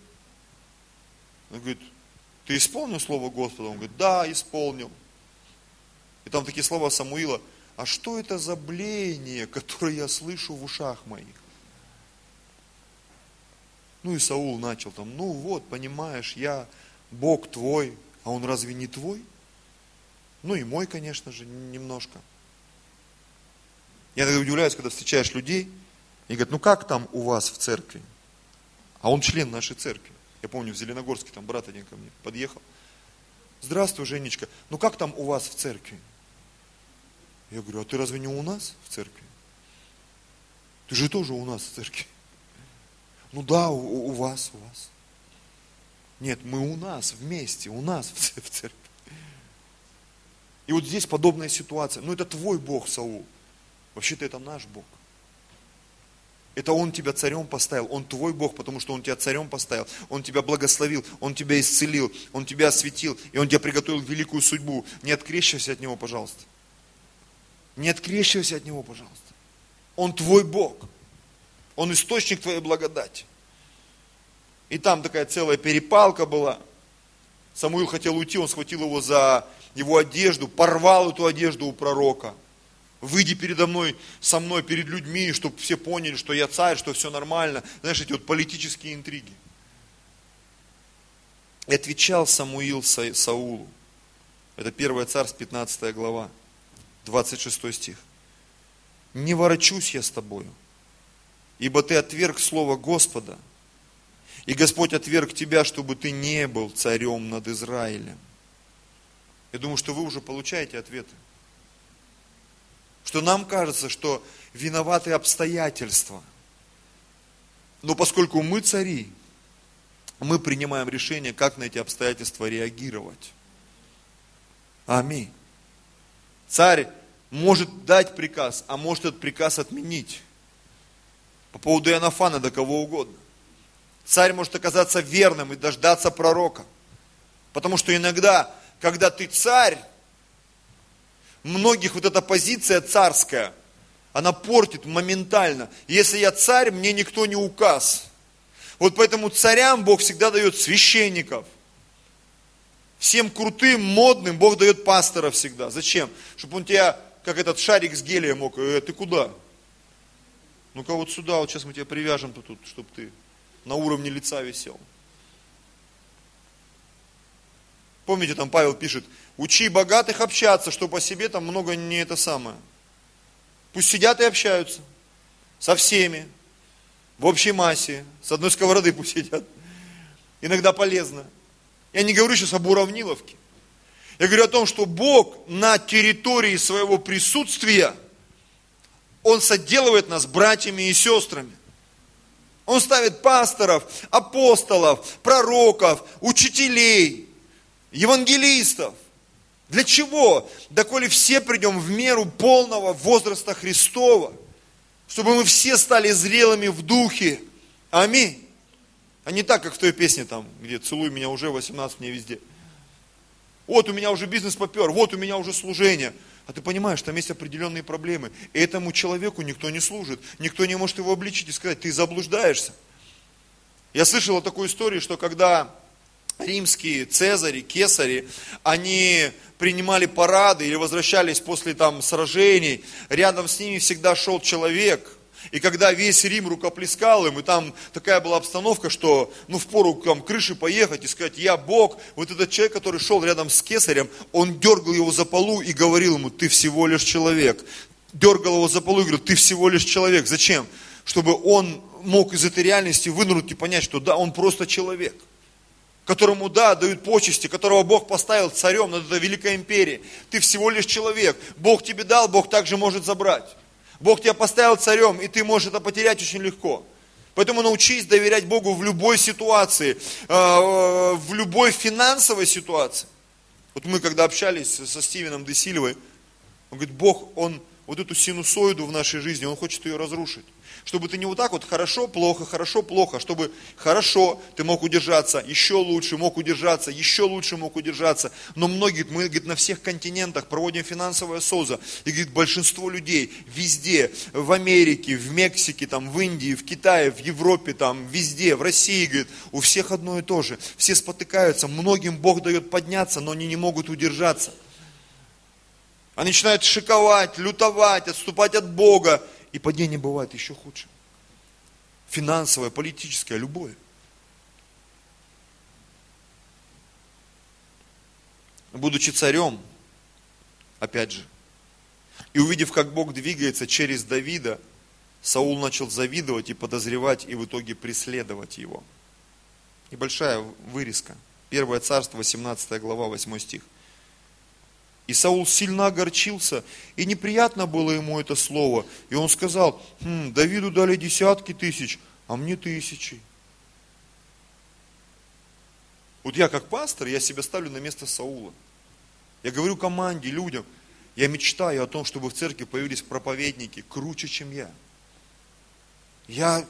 он говорит, ты исполнил слово Господа? Он говорит, да, исполнил. И там такие слова Самуила, а что это за блеяние, которое я слышу в ушах моих? Ну и Саул начал там, ну вот, понимаешь, я Бог твой, а он разве не твой? Ну и мой, конечно же, немножко. Я тогда удивляюсь, когда встречаешь людей, и говорят, ну как там у вас в церкви? А он член нашей церкви. Я помню, в Зеленогорске там брат один ко мне подъехал. Здравствуй, Женечка, ну как там у вас в церкви? Я говорю, а ты разве не у нас в церкви? Ты же тоже у нас в церкви. Ну да, у, у вас, у вас. Нет, мы у нас вместе, у нас в церкви. И вот здесь подобная ситуация. Ну это твой Бог, Саул. Вообще-то это наш Бог. Это Он тебя царем поставил, Он твой Бог, потому что Он тебя царем поставил, Он тебя благословил, Он тебя исцелил, Он тебя осветил, и Он тебя приготовил великую судьбу. Не открещивайся от Него, пожалуйста. Не открещивайся от Него, пожалуйста. Он твой Бог. Он источник твоей благодати. И там такая целая перепалка была. Самуил хотел уйти, он схватил его за его одежду, порвал эту одежду у пророка. Выйди передо мной, со мной, перед людьми, чтобы все поняли, что я царь, что все нормально. Знаешь, эти вот политические интриги. И отвечал Самуил Са- Саулу. Это 1 царств, 15 глава, 26 стих. Не ворочусь я с тобою, ибо ты отверг слово Господа, и Господь отверг тебя, чтобы ты не был царем над Израилем. Я думаю, что вы уже получаете ответы. Что нам кажется, что виноваты обстоятельства. Но поскольку мы цари, мы принимаем решение, как на эти обстоятельства реагировать. Аминь. Царь может дать приказ, а может этот приказ отменить. По поводу Иоаннафана, до кого угодно. Царь может оказаться верным и дождаться пророка. Потому что иногда, когда ты царь, многих вот эта позиция царская, она портит моментально. Если я царь, мне никто не указ. Вот поэтому царям Бог всегда дает священников. Всем крутым, модным Бог дает пастора всегда. Зачем? Чтобы он тебя, как этот шарик с гелием мог, э, ты куда? Ну-ка вот сюда, вот сейчас мы тебя привяжем тут, чтобы ты на уровне лица висел. Помните, там Павел пишет, учи богатых общаться, что по себе там много не это самое. Пусть сидят и общаются со всеми, в общей массе, с одной сковороды пусть сидят. Иногда полезно. Я не говорю сейчас об уравниловке. Я говорю о том, что Бог на территории своего присутствия, Он соделывает нас братьями и сестрами. Он ставит пасторов, апостолов, пророков, учителей, евангелистов. Для чего? Доколе все придем в меру полного возраста Христова, чтобы мы все стали зрелыми в духе. Аминь. А не так, как в той песне там, где «Целуй меня уже, 18 мне везде». Вот у меня уже бизнес попер, вот у меня уже служение. А ты понимаешь, там есть определенные проблемы. И этому человеку никто не служит. Никто не может его обличить и сказать, ты заблуждаешься. Я слышал о такой истории, что когда римские цезари, кесари, они принимали парады или возвращались после там сражений, рядом с ними всегда шел человек, и когда весь Рим рукоплескал им, и там такая была обстановка, что ну в пору там крыши поехать и сказать, я Бог, вот этот человек, который шел рядом с кесарем, он дергал его за полу и говорил ему, ты всего лишь человек. Дергал его за полу и говорил, ты всего лишь человек. Зачем? Чтобы он мог из этой реальности вынырнуть и понять, что да, он просто человек которому, да, дают почести, которого Бог поставил царем над этой великой империей. Ты всего лишь человек. Бог тебе дал, Бог также может забрать. Бог тебя поставил царем, и ты можешь это потерять очень легко. Поэтому научись доверять Богу в любой ситуации, э, в любой финансовой ситуации. Вот мы когда общались со Стивеном Десилевой, он говорит, Бог, Он вот эту синусоиду в нашей жизни, Он хочет ее разрушить. Чтобы ты не вот так вот хорошо, плохо, хорошо, плохо, чтобы хорошо ты мог удержаться, еще лучше мог удержаться, еще лучше мог удержаться. Но многие, мы говорит, на всех континентах проводим финансовое СОЗа, и говорит, большинство людей везде, в Америке, в Мексике, там, в Индии, в Китае, в Европе, там, везде, в России, говорит, у всех одно и то же. Все спотыкаются, многим Бог дает подняться, но они не могут удержаться. Они начинают шиковать, лютовать, отступать от Бога. И падение бывает еще худше. Финансовое, политическое, любое. Будучи царем, опять же, и увидев, как Бог двигается через Давида, Саул начал завидовать и подозревать, и в итоге преследовать его. Небольшая вырезка. Первое царство, 18 глава, 8 стих. И Саул сильно огорчился, и неприятно было ему это слово. И он сказал, хм, Давиду дали десятки тысяч, а мне тысячи. Вот я как пастор, я себя ставлю на место Саула. Я говорю команде, людям, я мечтаю о том, чтобы в церкви появились проповедники круче, чем я. Я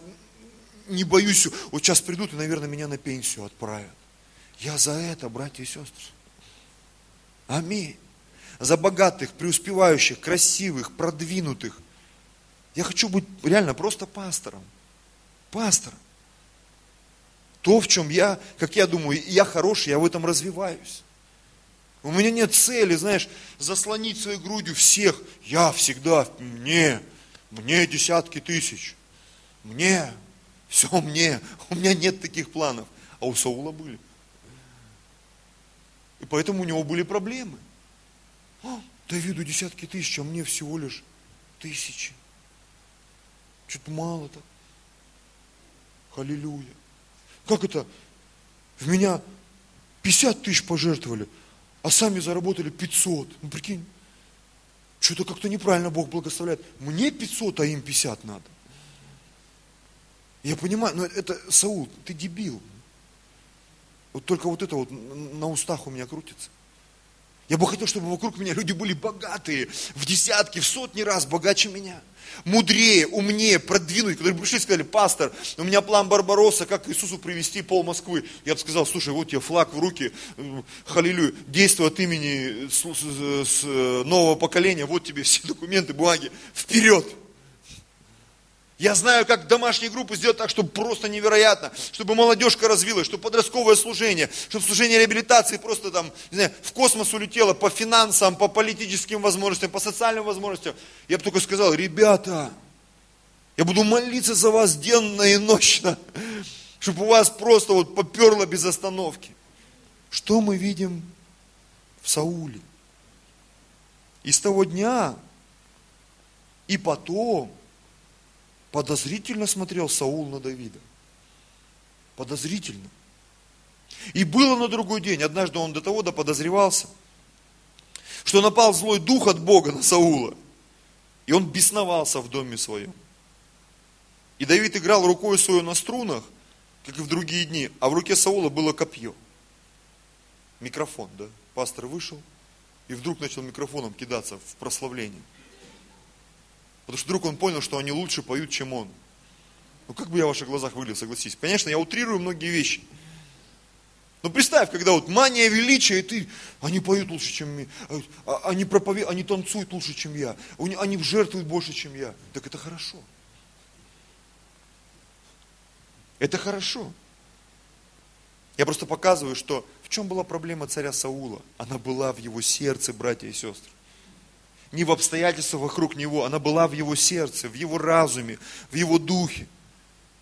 не боюсь, вот сейчас придут и, наверное, меня на пенсию отправят. Я за это, братья и сестры. Аминь за богатых, преуспевающих, красивых, продвинутых. Я хочу быть реально просто пастором. Пастором. То, в чем я, как я думаю, я хороший, я в этом развиваюсь. У меня нет цели, знаешь, заслонить своей грудью всех. Я всегда, мне, мне десятки тысяч. Мне, все мне. У меня нет таких планов. А у Саула были. И поэтому у него были проблемы. Давиду десятки тысяч, а мне всего лишь тысячи. Что-то мало так. Аллилуйя. Как это? В меня 50 тысяч пожертвовали, а сами заработали 500. Ну прикинь, что-то как-то неправильно Бог благословляет. Мне 500, а им 50 надо. Я понимаю, но это, Саул, ты дебил. Вот только вот это вот на устах у меня крутится. Я бы хотел, чтобы вокруг меня люди были богатые, в десятки, в сотни раз богаче меня. Мудрее, умнее, продвинуть. Когда пришли и сказали, пастор, у меня план Барбаросса, как Иисусу привести пол Москвы. Я бы сказал, слушай, вот тебе флаг в руки, халилюя, действуй от имени с, с, с нового поколения, вот тебе все документы, бумаги, вперед. Я знаю, как домашние группы сделать так, чтобы просто невероятно, чтобы молодежка развилась, чтобы подростковое служение, чтобы служение реабилитации просто там, не знаю, в космос улетело по финансам, по политическим возможностям, по социальным возможностям. Я бы только сказал, ребята, я буду молиться за вас денно и ночно, чтобы у вас просто вот поперло без остановки. Что мы видим в Сауле? И с того дня и потом Подозрительно смотрел Саул на Давида. Подозрительно. И было на другой день, однажды он до того подозревался, что напал злой дух от Бога на Саула. И он бесновался в доме своем. И Давид играл рукой свою на струнах, как и в другие дни, а в руке Саула было копье. Микрофон, да? Пастор вышел и вдруг начал микрофоном кидаться в прославление. Потому что вдруг он понял, что они лучше поют, чем он. Ну как бы я в ваших глазах выглядел, согласись. Конечно, я утрирую многие вещи. Но представь, когда вот мания величия, и ты, они поют лучше, чем я, а, они проповедуют, они танцуют лучше, чем я, они жертвуют больше, чем я. Так это хорошо. Это хорошо. Я просто показываю, что в чем была проблема царя Саула? Она была в его сердце, братья и сестры не в обстоятельствах вокруг него, она была в его сердце, в его разуме, в его духе.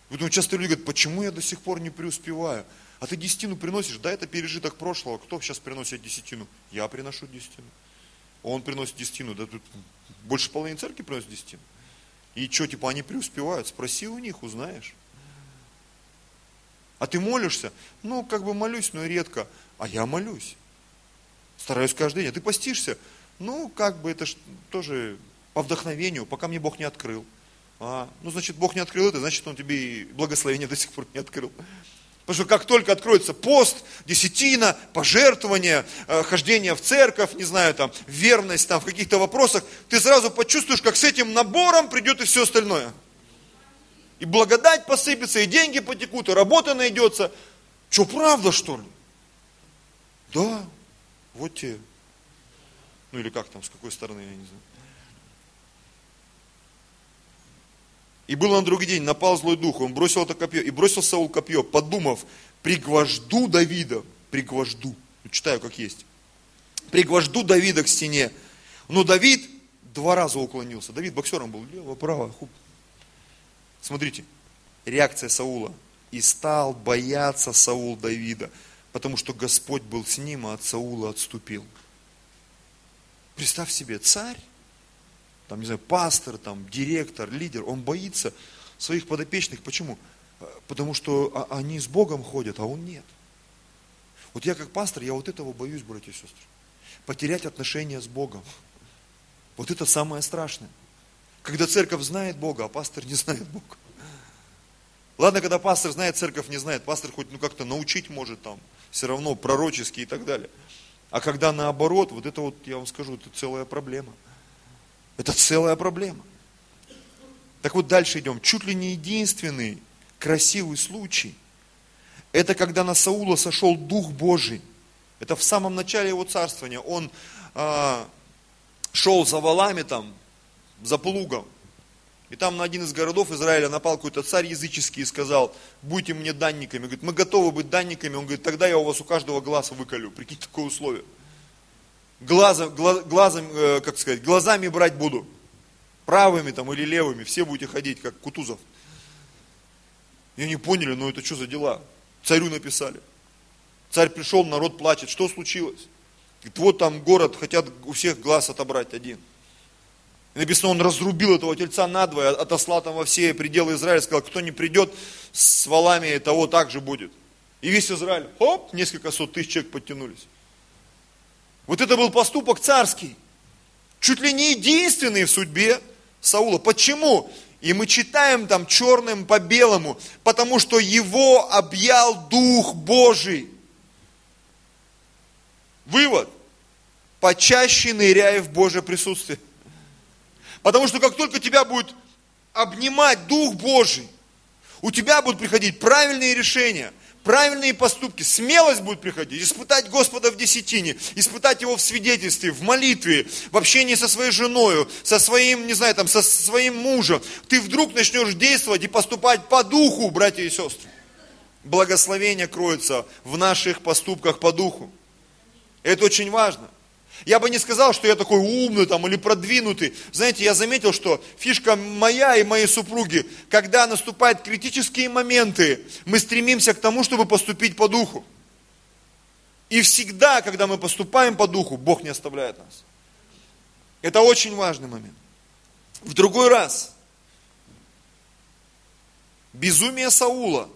Поэтому часто люди говорят, почему я до сих пор не преуспеваю? А ты десятину приносишь, да, это пережиток прошлого. Кто сейчас приносит десятину? Я приношу десятину. Он приносит десятину, да тут больше половины церкви приносит десятину. И что, типа, они преуспевают? Спроси у них, узнаешь. А ты молишься? Ну, как бы молюсь, но редко. А я молюсь. Стараюсь каждый день. А ты постишься? Ну, как бы это ж тоже по вдохновению, пока мне Бог не открыл. А, ну, значит, Бог не открыл это, значит, Он тебе и благословение до сих пор не открыл. Потому что как только откроется пост, десятина, пожертвование, э, хождение в церковь, не знаю, там, верность там, в каких-то вопросах, ты сразу почувствуешь, как с этим набором придет и все остальное. И благодать посыпется, и деньги потекут, и работа найдется. Что, правда, что ли? Да, вот те. Ну или как там, с какой стороны, я не знаю. И был на другой день, напал злой дух, он бросил это копье, и бросил Саул копье, подумав, пригвожду Давида, пригвожду, ну, читаю как есть, пригвожду Давида к стене. Но Давид два раза уклонился. Давид боксером был, лево, право, хуп. Смотрите, реакция Саула. И стал бояться Саул Давида, потому что Господь был с ним, а от Саула отступил. Представь себе, царь, там, не знаю, пастор, там, директор, лидер, он боится своих подопечных. Почему? Потому что они с Богом ходят, а он нет. Вот я как пастор, я вот этого боюсь, братья и сестры. Потерять отношения с Богом. Вот это самое страшное. Когда церковь знает Бога, а пастор не знает Бога. Ладно, когда пастор знает, церковь не знает. Пастор хоть ну как-то научить может там, все равно пророчески и так далее. А когда наоборот, вот это вот, я вам скажу, это целая проблема. Это целая проблема. Так вот дальше идем. Чуть ли не единственный красивый случай, это когда на Саула сошел Дух Божий. Это в самом начале его царствования. Он а, шел за валами там, за плугом. И там на один из городов Израиля напал какой-то царь языческий и сказал, будьте мне данниками. Говорит, мы готовы быть данниками. Он говорит, тогда я у вас у каждого глаза выколю. Прикинь, такое условие глазом, глазом, э, как сказать, глазами брать буду. Правыми там или левыми, все будете ходить, как Кутузов. И они поняли, ну это что за дела? Царю написали. Царь пришел, народ плачет. Что случилось? Говорит, вот там город, хотят у всех глаз отобрать один. Написано, он разрубил этого тельца надвое, отослал там во все пределы Израиля, сказал, кто не придет с валами, того так же будет. И весь Израиль, хоп, несколько сот тысяч человек подтянулись. Вот это был поступок царский. Чуть ли не единственный в судьбе Саула. Почему? И мы читаем там черным по белому, потому что его объял Дух Божий. Вывод. Почаще ныряй в Божье присутствие. Потому что как только тебя будет обнимать Дух Божий, у тебя будут приходить правильные решения – правильные поступки, смелость будет приходить, испытать Господа в десятине, испытать Его в свидетельстве, в молитве, в общении со своей женой, со своим, не знаю, там, со своим мужем. Ты вдруг начнешь действовать и поступать по духу, братья и сестры. Благословение кроется в наших поступках по духу. Это очень важно. Я бы не сказал, что я такой умный там или продвинутый. Знаете, я заметил, что фишка моя и моей супруги, когда наступают критические моменты, мы стремимся к тому, чтобы поступить по духу. И всегда, когда мы поступаем по духу, Бог не оставляет нас. Это очень важный момент. В другой раз, безумие Саула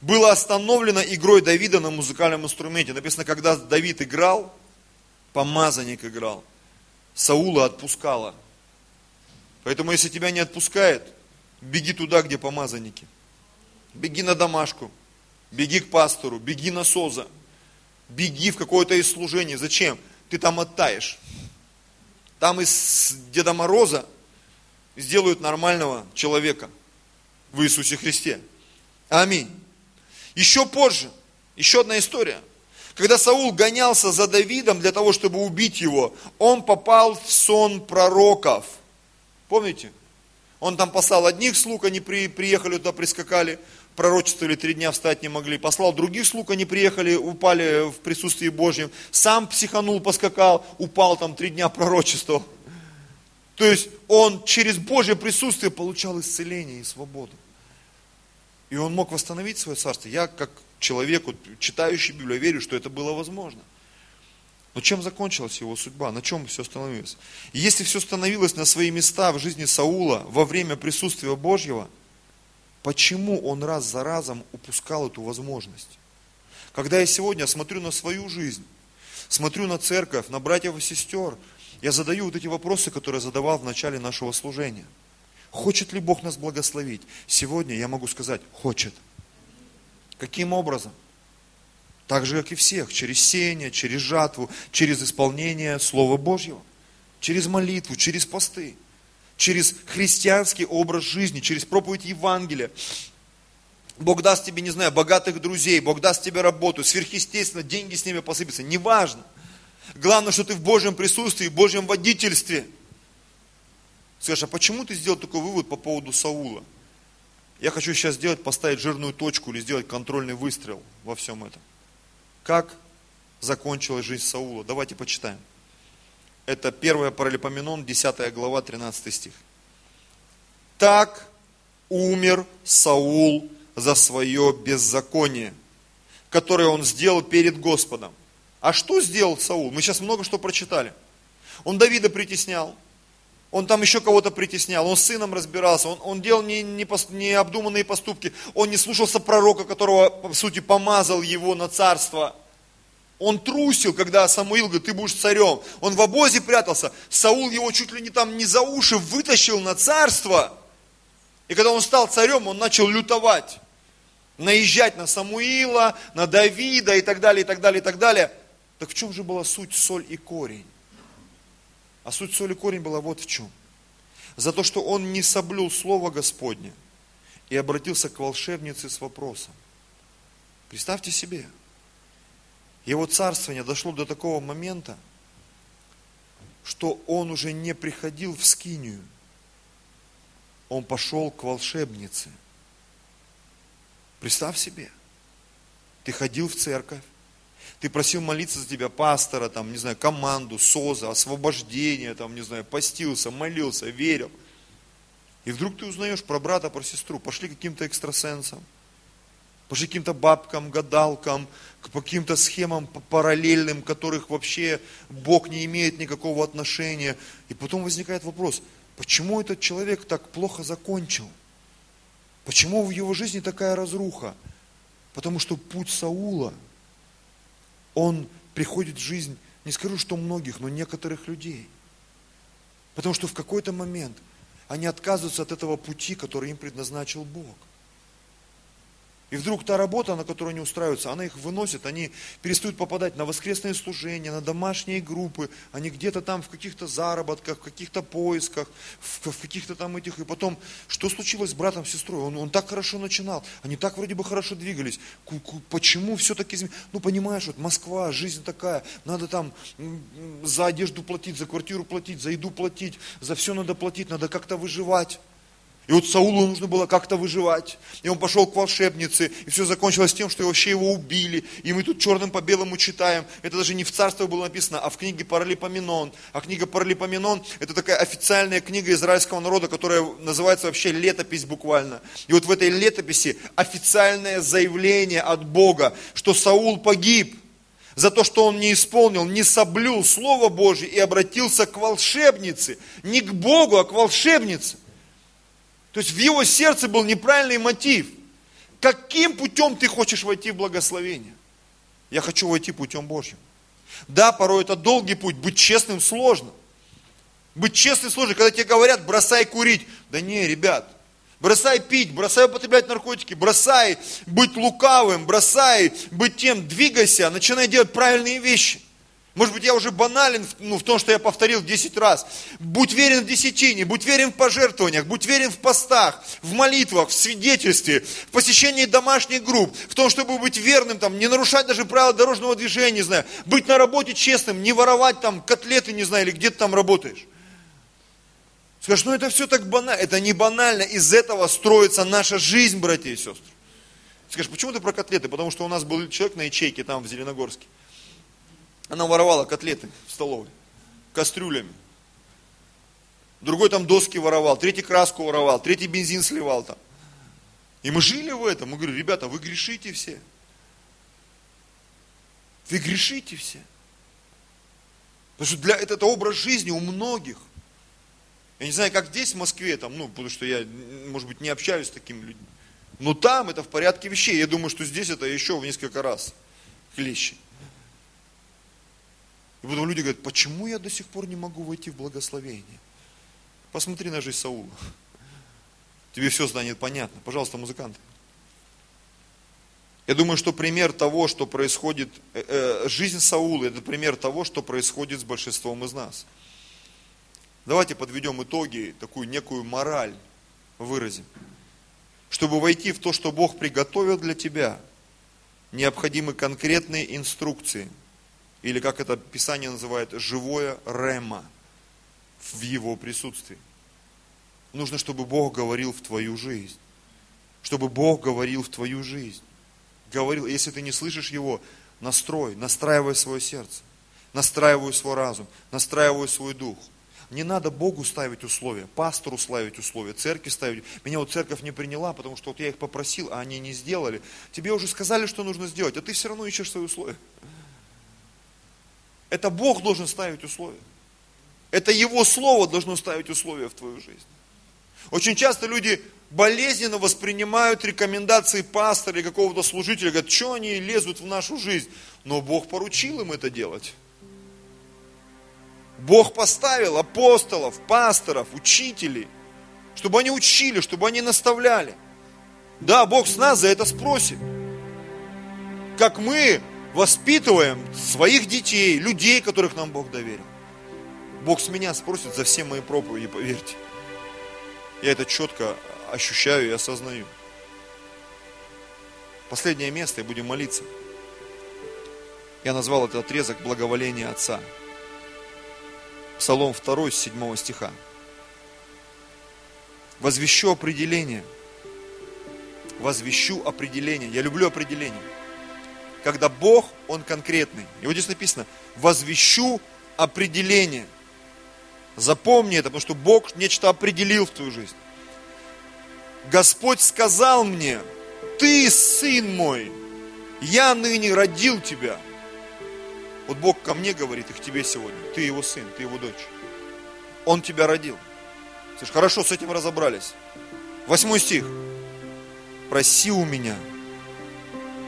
было остановлено игрой Давида на музыкальном инструменте. Написано, когда Давид играл, помазанник играл. Саула отпускала. Поэтому, если тебя не отпускает, беги туда, где помазанники. Беги на домашку, беги к пастору, беги на СОЗа, беги в какое-то из служений. Зачем? Ты там оттаешь. Там из Деда Мороза сделают нормального человека в Иисусе Христе. Аминь. Еще позже, еще одна история – когда Саул гонялся за Давидом для того, чтобы убить его, он попал в сон пророков. Помните? Он там послал одних слуг, они при, приехали туда, прискакали, пророчествовали, три дня встать не могли. Послал других слуг, они приехали, упали в присутствии Божьем. Сам психанул, поскакал, упал там три дня пророчествовал. То есть он через Божье присутствие получал исцеление и свободу. И он мог восстановить свое царство. Я, как человек, вот, читающий Библию, верю, что это было возможно. Но чем закончилась его судьба? На чем все остановилось? И если все становилось на свои места в жизни Саула во время присутствия Божьего, почему он раз за разом упускал эту возможность? Когда я сегодня смотрю на свою жизнь, смотрю на церковь, на братьев и сестер, я задаю вот эти вопросы, которые я задавал в начале нашего служения. Хочет ли Бог нас благословить? Сегодня я могу сказать, хочет. Каким образом? Так же, как и всех, через сеяние, через жатву, через исполнение Слова Божьего, через молитву, через посты, через христианский образ жизни, через проповедь Евангелия. Бог даст тебе, не знаю, богатых друзей, Бог даст тебе работу, сверхъестественно, деньги с ними посыпятся, неважно. Главное, что ты в Божьем присутствии, в Божьем водительстве. Скажешь, а почему ты сделал такой вывод по поводу Саула? Я хочу сейчас сделать, поставить жирную точку или сделать контрольный выстрел во всем этом. Как закончилась жизнь Саула? Давайте почитаем. Это 1 Паралипоменон, 10 глава, 13 стих. Так умер Саул за свое беззаконие, которое он сделал перед Господом. А что сделал Саул? Мы сейчас много что прочитали. Он Давида притеснял, он там еще кого-то притеснял, он с сыном разбирался, он, он делал необдуманные не, не поступки, он не слушался пророка, которого, по сути, помазал его на царство. Он трусил, когда Самуил говорит, ты будешь царем. Он в обозе прятался. Саул его чуть ли не там не за уши вытащил на царство. И когда он стал царем, он начал лютовать. Наезжать на Самуила, на Давида и так далее, и так далее, и так далее. Так в чем же была суть, соль и корень? А суть соли корень была вот в чем. За то, что он не соблюл Слово Господне и обратился к волшебнице с вопросом. Представьте себе, его царствование дошло до такого момента, что он уже не приходил в Скинию. Он пошел к волшебнице. Представь себе, ты ходил в церковь, ты просил молиться за тебя пастора, там, не знаю, команду, СОЗа, освобождение, там, не знаю, постился, молился, верил. И вдруг ты узнаешь про брата, про сестру, пошли каким-то экстрасенсам, пошли каким-то бабкам, гадалкам, к каким-то схемам параллельным, которых вообще Бог не имеет никакого отношения. И потом возникает вопрос, почему этот человек так плохо закончил? Почему в его жизни такая разруха? Потому что путь Саула – он приходит в жизнь, не скажу, что многих, но некоторых людей. Потому что в какой-то момент они отказываются от этого пути, который им предназначил Бог. И вдруг та работа, на которую они устраиваются, она их выносит, они перестают попадать на воскресные служения, на домашние группы, они где-то там в каких-то заработках, в каких-то поисках, в, каких-то там этих. И потом, что случилось с братом, сестрой? Он, он так хорошо начинал, они так вроде бы хорошо двигались. Почему все-таки изменилось? Ну, понимаешь, вот Москва, жизнь такая, надо там за одежду платить, за квартиру платить, за еду платить, за все надо платить, надо как-то выживать. И вот Саулу нужно было как-то выживать. И он пошел к волшебнице, и все закончилось тем, что вообще его убили. И мы тут черным по белому читаем. Это даже не в царстве было написано, а в книге Паралипоменон. А книга Паралипоменон – это такая официальная книга израильского народа, которая называется вообще летопись буквально. И вот в этой летописи официальное заявление от Бога, что Саул погиб за то, что он не исполнил, не соблюл Слово Божье и обратился к волшебнице. Не к Богу, а к волшебнице. То есть в его сердце был неправильный мотив. Каким путем ты хочешь войти в благословение? Я хочу войти путем Божьим. Да, порой это долгий путь, быть честным сложно. Быть честным сложно, когда тебе говорят, бросай курить. Да не, ребят, бросай пить, бросай употреблять наркотики, бросай быть лукавым, бросай быть тем, двигайся, начинай делать правильные вещи. Может быть, я уже банален ну, в том, что я повторил 10 раз. Будь верен в десятине, будь верен в пожертвованиях, будь верен в постах, в молитвах, в свидетельстве, в посещении домашних групп, в том, чтобы быть верным, там, не нарушать даже правила дорожного движения, не знаю, быть на работе честным, не воровать там котлеты, не знаю, или где ты там работаешь. Скажешь, ну это все так банально. Это не банально. Из этого строится наша жизнь, братья и сестры. Скажешь, почему ты про котлеты? Потому что у нас был человек на ячейке там в Зеленогорске. Она воровала котлеты в столовой, кастрюлями. Другой там доски воровал, третий краску воровал, третий бензин сливал там. И мы жили в этом. Мы говорим, ребята, вы грешите все. Вы грешите все. Потому что для, это, это образ жизни у многих. Я не знаю, как здесь, в Москве, там, ну, потому что я, может быть, не общаюсь с такими людьми. Но там это в порядке вещей. Я думаю, что здесь это еще в несколько раз клещи. И потом люди говорят, почему я до сих пор не могу войти в благословение? Посмотри на жизнь Саула. тебе все станет понятно. Пожалуйста, музыканты. Я думаю, что пример того, что происходит, э, э, жизнь Саула, это пример того, что происходит с большинством из нас. Давайте подведем итоги, такую некую мораль выразим. Чтобы войти в то, что Бог приготовил для тебя, необходимы конкретные инструкции, или как это Писание называет, живое рема в Его присутствии. Нужно, чтобы Бог говорил в твою жизнь. Чтобы Бог говорил в твою жизнь. Говорил, если ты не слышишь Его, настрой, настраивай свое сердце, настраивай свой разум, настраивай свой дух – не надо Богу ставить условия, пастору ставить условия, церкви ставить. Меня вот церковь не приняла, потому что вот я их попросил, а они не сделали. Тебе уже сказали, что нужно сделать, а ты все равно ищешь свои условия. Это Бог должен ставить условия. Это Его Слово должно ставить условия в твою жизнь. Очень часто люди болезненно воспринимают рекомендации пастора или какого-то служителя, говорят, что они лезут в нашу жизнь. Но Бог поручил им это делать. Бог поставил апостолов, пасторов, учителей, чтобы они учили, чтобы они наставляли. Да, Бог с нас за это спросит. Как мы воспитываем своих детей, людей, которых нам Бог доверил. Бог с меня спросит за все мои проповеди, поверьте. Я это четко ощущаю и осознаю. Последнее место, и будем молиться. Я назвал этот отрезок благоволения Отца. Псалом 2 с 7 стиха. Возвещу определение. Возвещу определение. Я люблю определение. Когда Бог, Он конкретный. И вот здесь написано, возвещу определение. Запомни это, потому что Бог нечто определил в твою жизнь. Господь сказал мне, ты сын мой, я ныне родил тебя. Вот Бог ко мне говорит и к тебе сегодня. Ты его сын, ты его дочь. Он тебя родил. Слышь, хорошо, с этим разобрались. Восьмой стих. Проси у меня,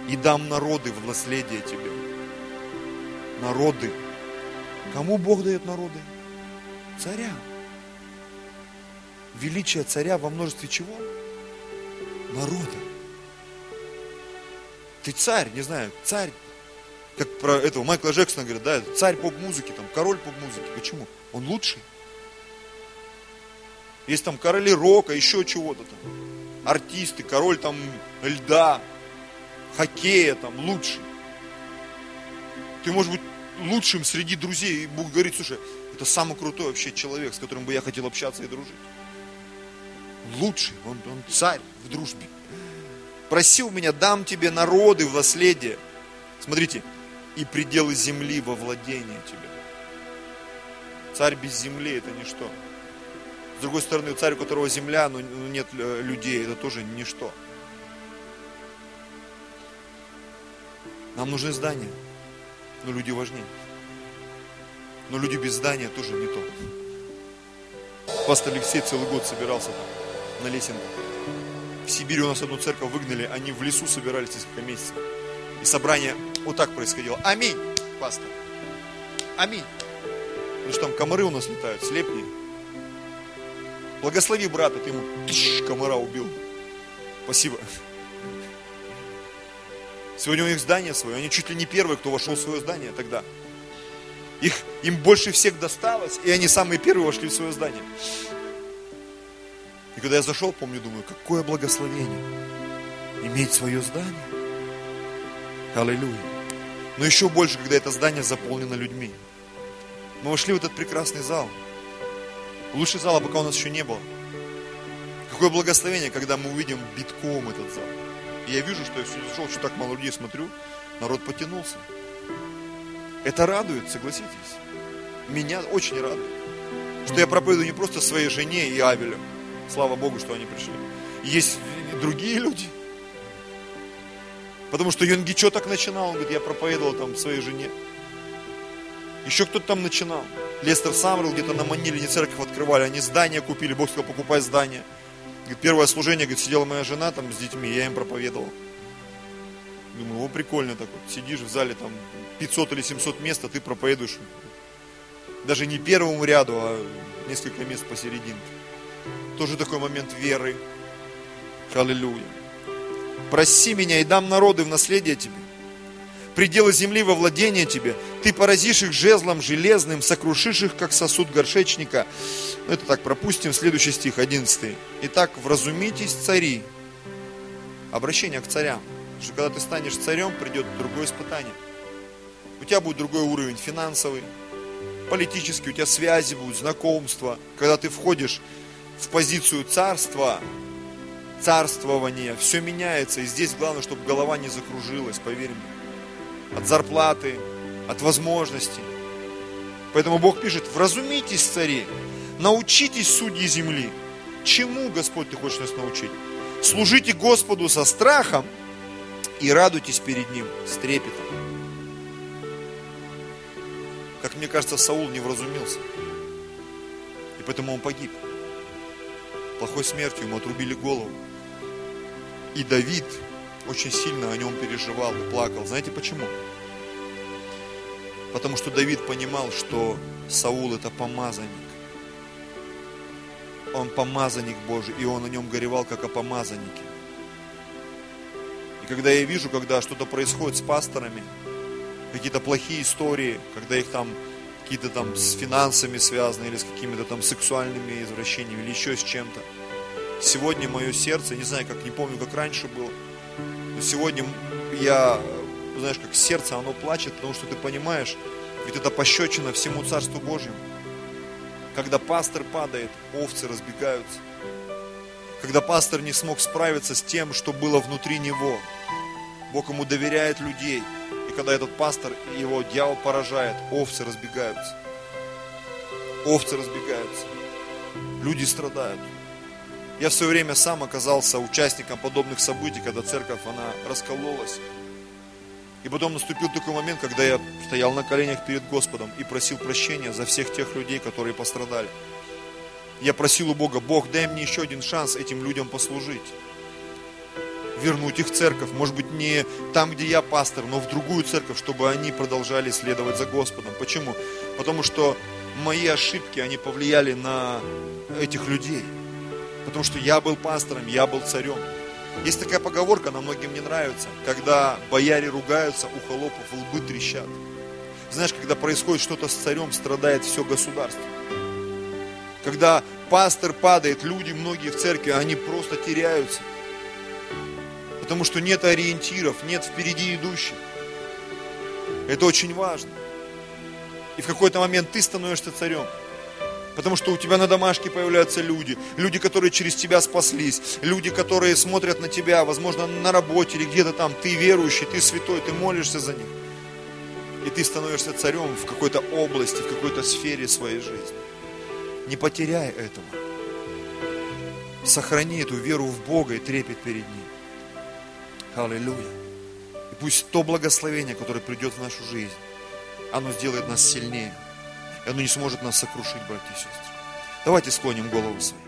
и дам народы в наследие тебе. Народы. Кому Бог дает народы? Царя. Величие царя во множестве чего? Народа. Ты царь, не знаю, царь как про этого Майкла Джексона говорят, да, царь поп-музыки, там, король поп-музыки. Почему? Он лучший. Есть там короли рока, еще чего-то там. Артисты, король там льда, хоккея там, лучший. Ты можешь быть лучшим среди друзей. И Бог говорит, слушай, это самый крутой вообще человек, с которым бы я хотел общаться и дружить. Лучший, он, он царь в дружбе. Проси у меня, дам тебе народы в наследие. Смотрите, и пределы земли во владение тебе. Царь без земли это ничто. С другой стороны, царь, у которого земля, но нет э, людей, это тоже ничто. Нам нужны здания, но люди важнее. Но люди без здания тоже не то. Пастор Алексей целый год собирался там, на лесенках. В Сибири у нас одну церковь выгнали, они в лесу собирались несколько месяцев. И собрание вот так происходило. Аминь, пастор. Аминь. Потому что там комары у нас летают, слепни. Благослови брата, ты ему тыш, комара убил. Спасибо. Сегодня у них здание свое, они чуть ли не первые, кто вошел в свое здание тогда. Их, им больше всех досталось, и они самые первые вошли в свое здание. И когда я зашел, помню, думаю, какое благословение иметь свое здание. Аллилуйя. Но еще больше, когда это здание заполнено людьми. Мы вошли в этот прекрасный зал. Лучший зал, пока у нас еще не было. Какое благословение, когда мы увидим битком этот зал. И я вижу, что я сегодня зашел, что так мало людей смотрю, народ потянулся. Это радует, согласитесь. Меня очень радует. Что я проповедую не просто своей жене и Авелю. Слава Богу, что они пришли. Есть другие люди, Потому что Йонгичо так начинал, он говорит, я проповедовал там своей жене. Еще кто-то там начинал. Лестер Самрел где-то на Маниле не церковь открывали, они здание купили, Бог сказал, покупай здание. Говорит, первое служение, говорит, сидела моя жена там с детьми, я им проповедовал. Думаю, о, прикольно так вот, сидишь в зале там 500 или 700 мест, а ты проповедуешь даже не первому ряду, а несколько мест посерединке. Тоже такой момент веры, Аллилуйя. Проси меня и дам народы в наследие тебе. Пределы земли во владение тебе. Ты поразишь их жезлом железным, сокрушишь их, как сосуд горшечника. Ну, это так, пропустим. Следующий стих, 11. Итак, вразумитесь, цари. Обращение к царям. Потому что когда ты станешь царем, придет другое испытание. У тебя будет другой уровень финансовый, политический, у тебя связи будут, знакомства. Когда ты входишь в позицию царства, царствования, все меняется. И здесь главное, чтобы голова не закружилась, поверь мне. От зарплаты, от возможностей. Поэтому Бог пишет, вразумитесь, цари, научитесь судьи земли. Чему, Господь, ты хочешь нас научить? Служите Господу со страхом и радуйтесь перед Ним с трепетом. Как мне кажется, Саул не вразумился. И поэтому он погиб. Плохой смертью ему отрубили голову. И Давид очень сильно о нем переживал и плакал. Знаете почему? Потому что Давид понимал, что Саул это помазанник. Он помазанник Божий, и он о нем горевал, как о помазаннике. И когда я вижу, когда что-то происходит с пасторами, какие-то плохие истории, когда их там какие-то там с финансами связаны или с какими-то там сексуальными извращениями или еще с чем-то. Сегодня мое сердце, не знаю, как не помню, как раньше было, но сегодня я, знаешь, как сердце, оно плачет, потому что ты понимаешь, ведь это пощечина всему Царству Божьему. Когда пастор падает, овцы разбегаются. Когда пастор не смог справиться с тем, что было внутри него, Бог ему доверяет людей – когда этот пастор, его дьявол поражает, овцы разбегаются. Овцы разбегаются. Люди страдают. Я в свое время сам оказался участником подобных событий, когда церковь, она раскололась. И потом наступил такой момент, когда я стоял на коленях перед Господом и просил прощения за всех тех людей, которые пострадали. Я просил у Бога, Бог, дай мне еще один шанс этим людям послужить вернуть их в церковь. Может быть, не там, где я пастор, но в другую церковь, чтобы они продолжали следовать за Господом. Почему? Потому что мои ошибки, они повлияли на этих людей. Потому что я был пастором, я был царем. Есть такая поговорка, она многим не нравится, когда бояре ругаются, у холопов лбы трещат. Знаешь, когда происходит что-то с царем, страдает все государство. Когда пастор падает, люди, многие в церкви, они просто теряются – Потому что нет ориентиров, нет впереди идущих. Это очень важно. И в какой-то момент ты становишься царем. Потому что у тебя на домашке появляются люди, люди, которые через тебя спаслись, люди, которые смотрят на тебя, возможно, на работе или где-то там. Ты верующий, ты святой, ты молишься за них. И ты становишься царем в какой-то области, в какой-то сфере своей жизни. Не потеряй этого. Сохрани эту веру в Бога и трепет перед Ним. Аллилуйя. И пусть то благословение, которое придет в нашу жизнь, оно сделает нас сильнее. И оно не сможет нас сокрушить, братья и сестры. Давайте склоним голову свою.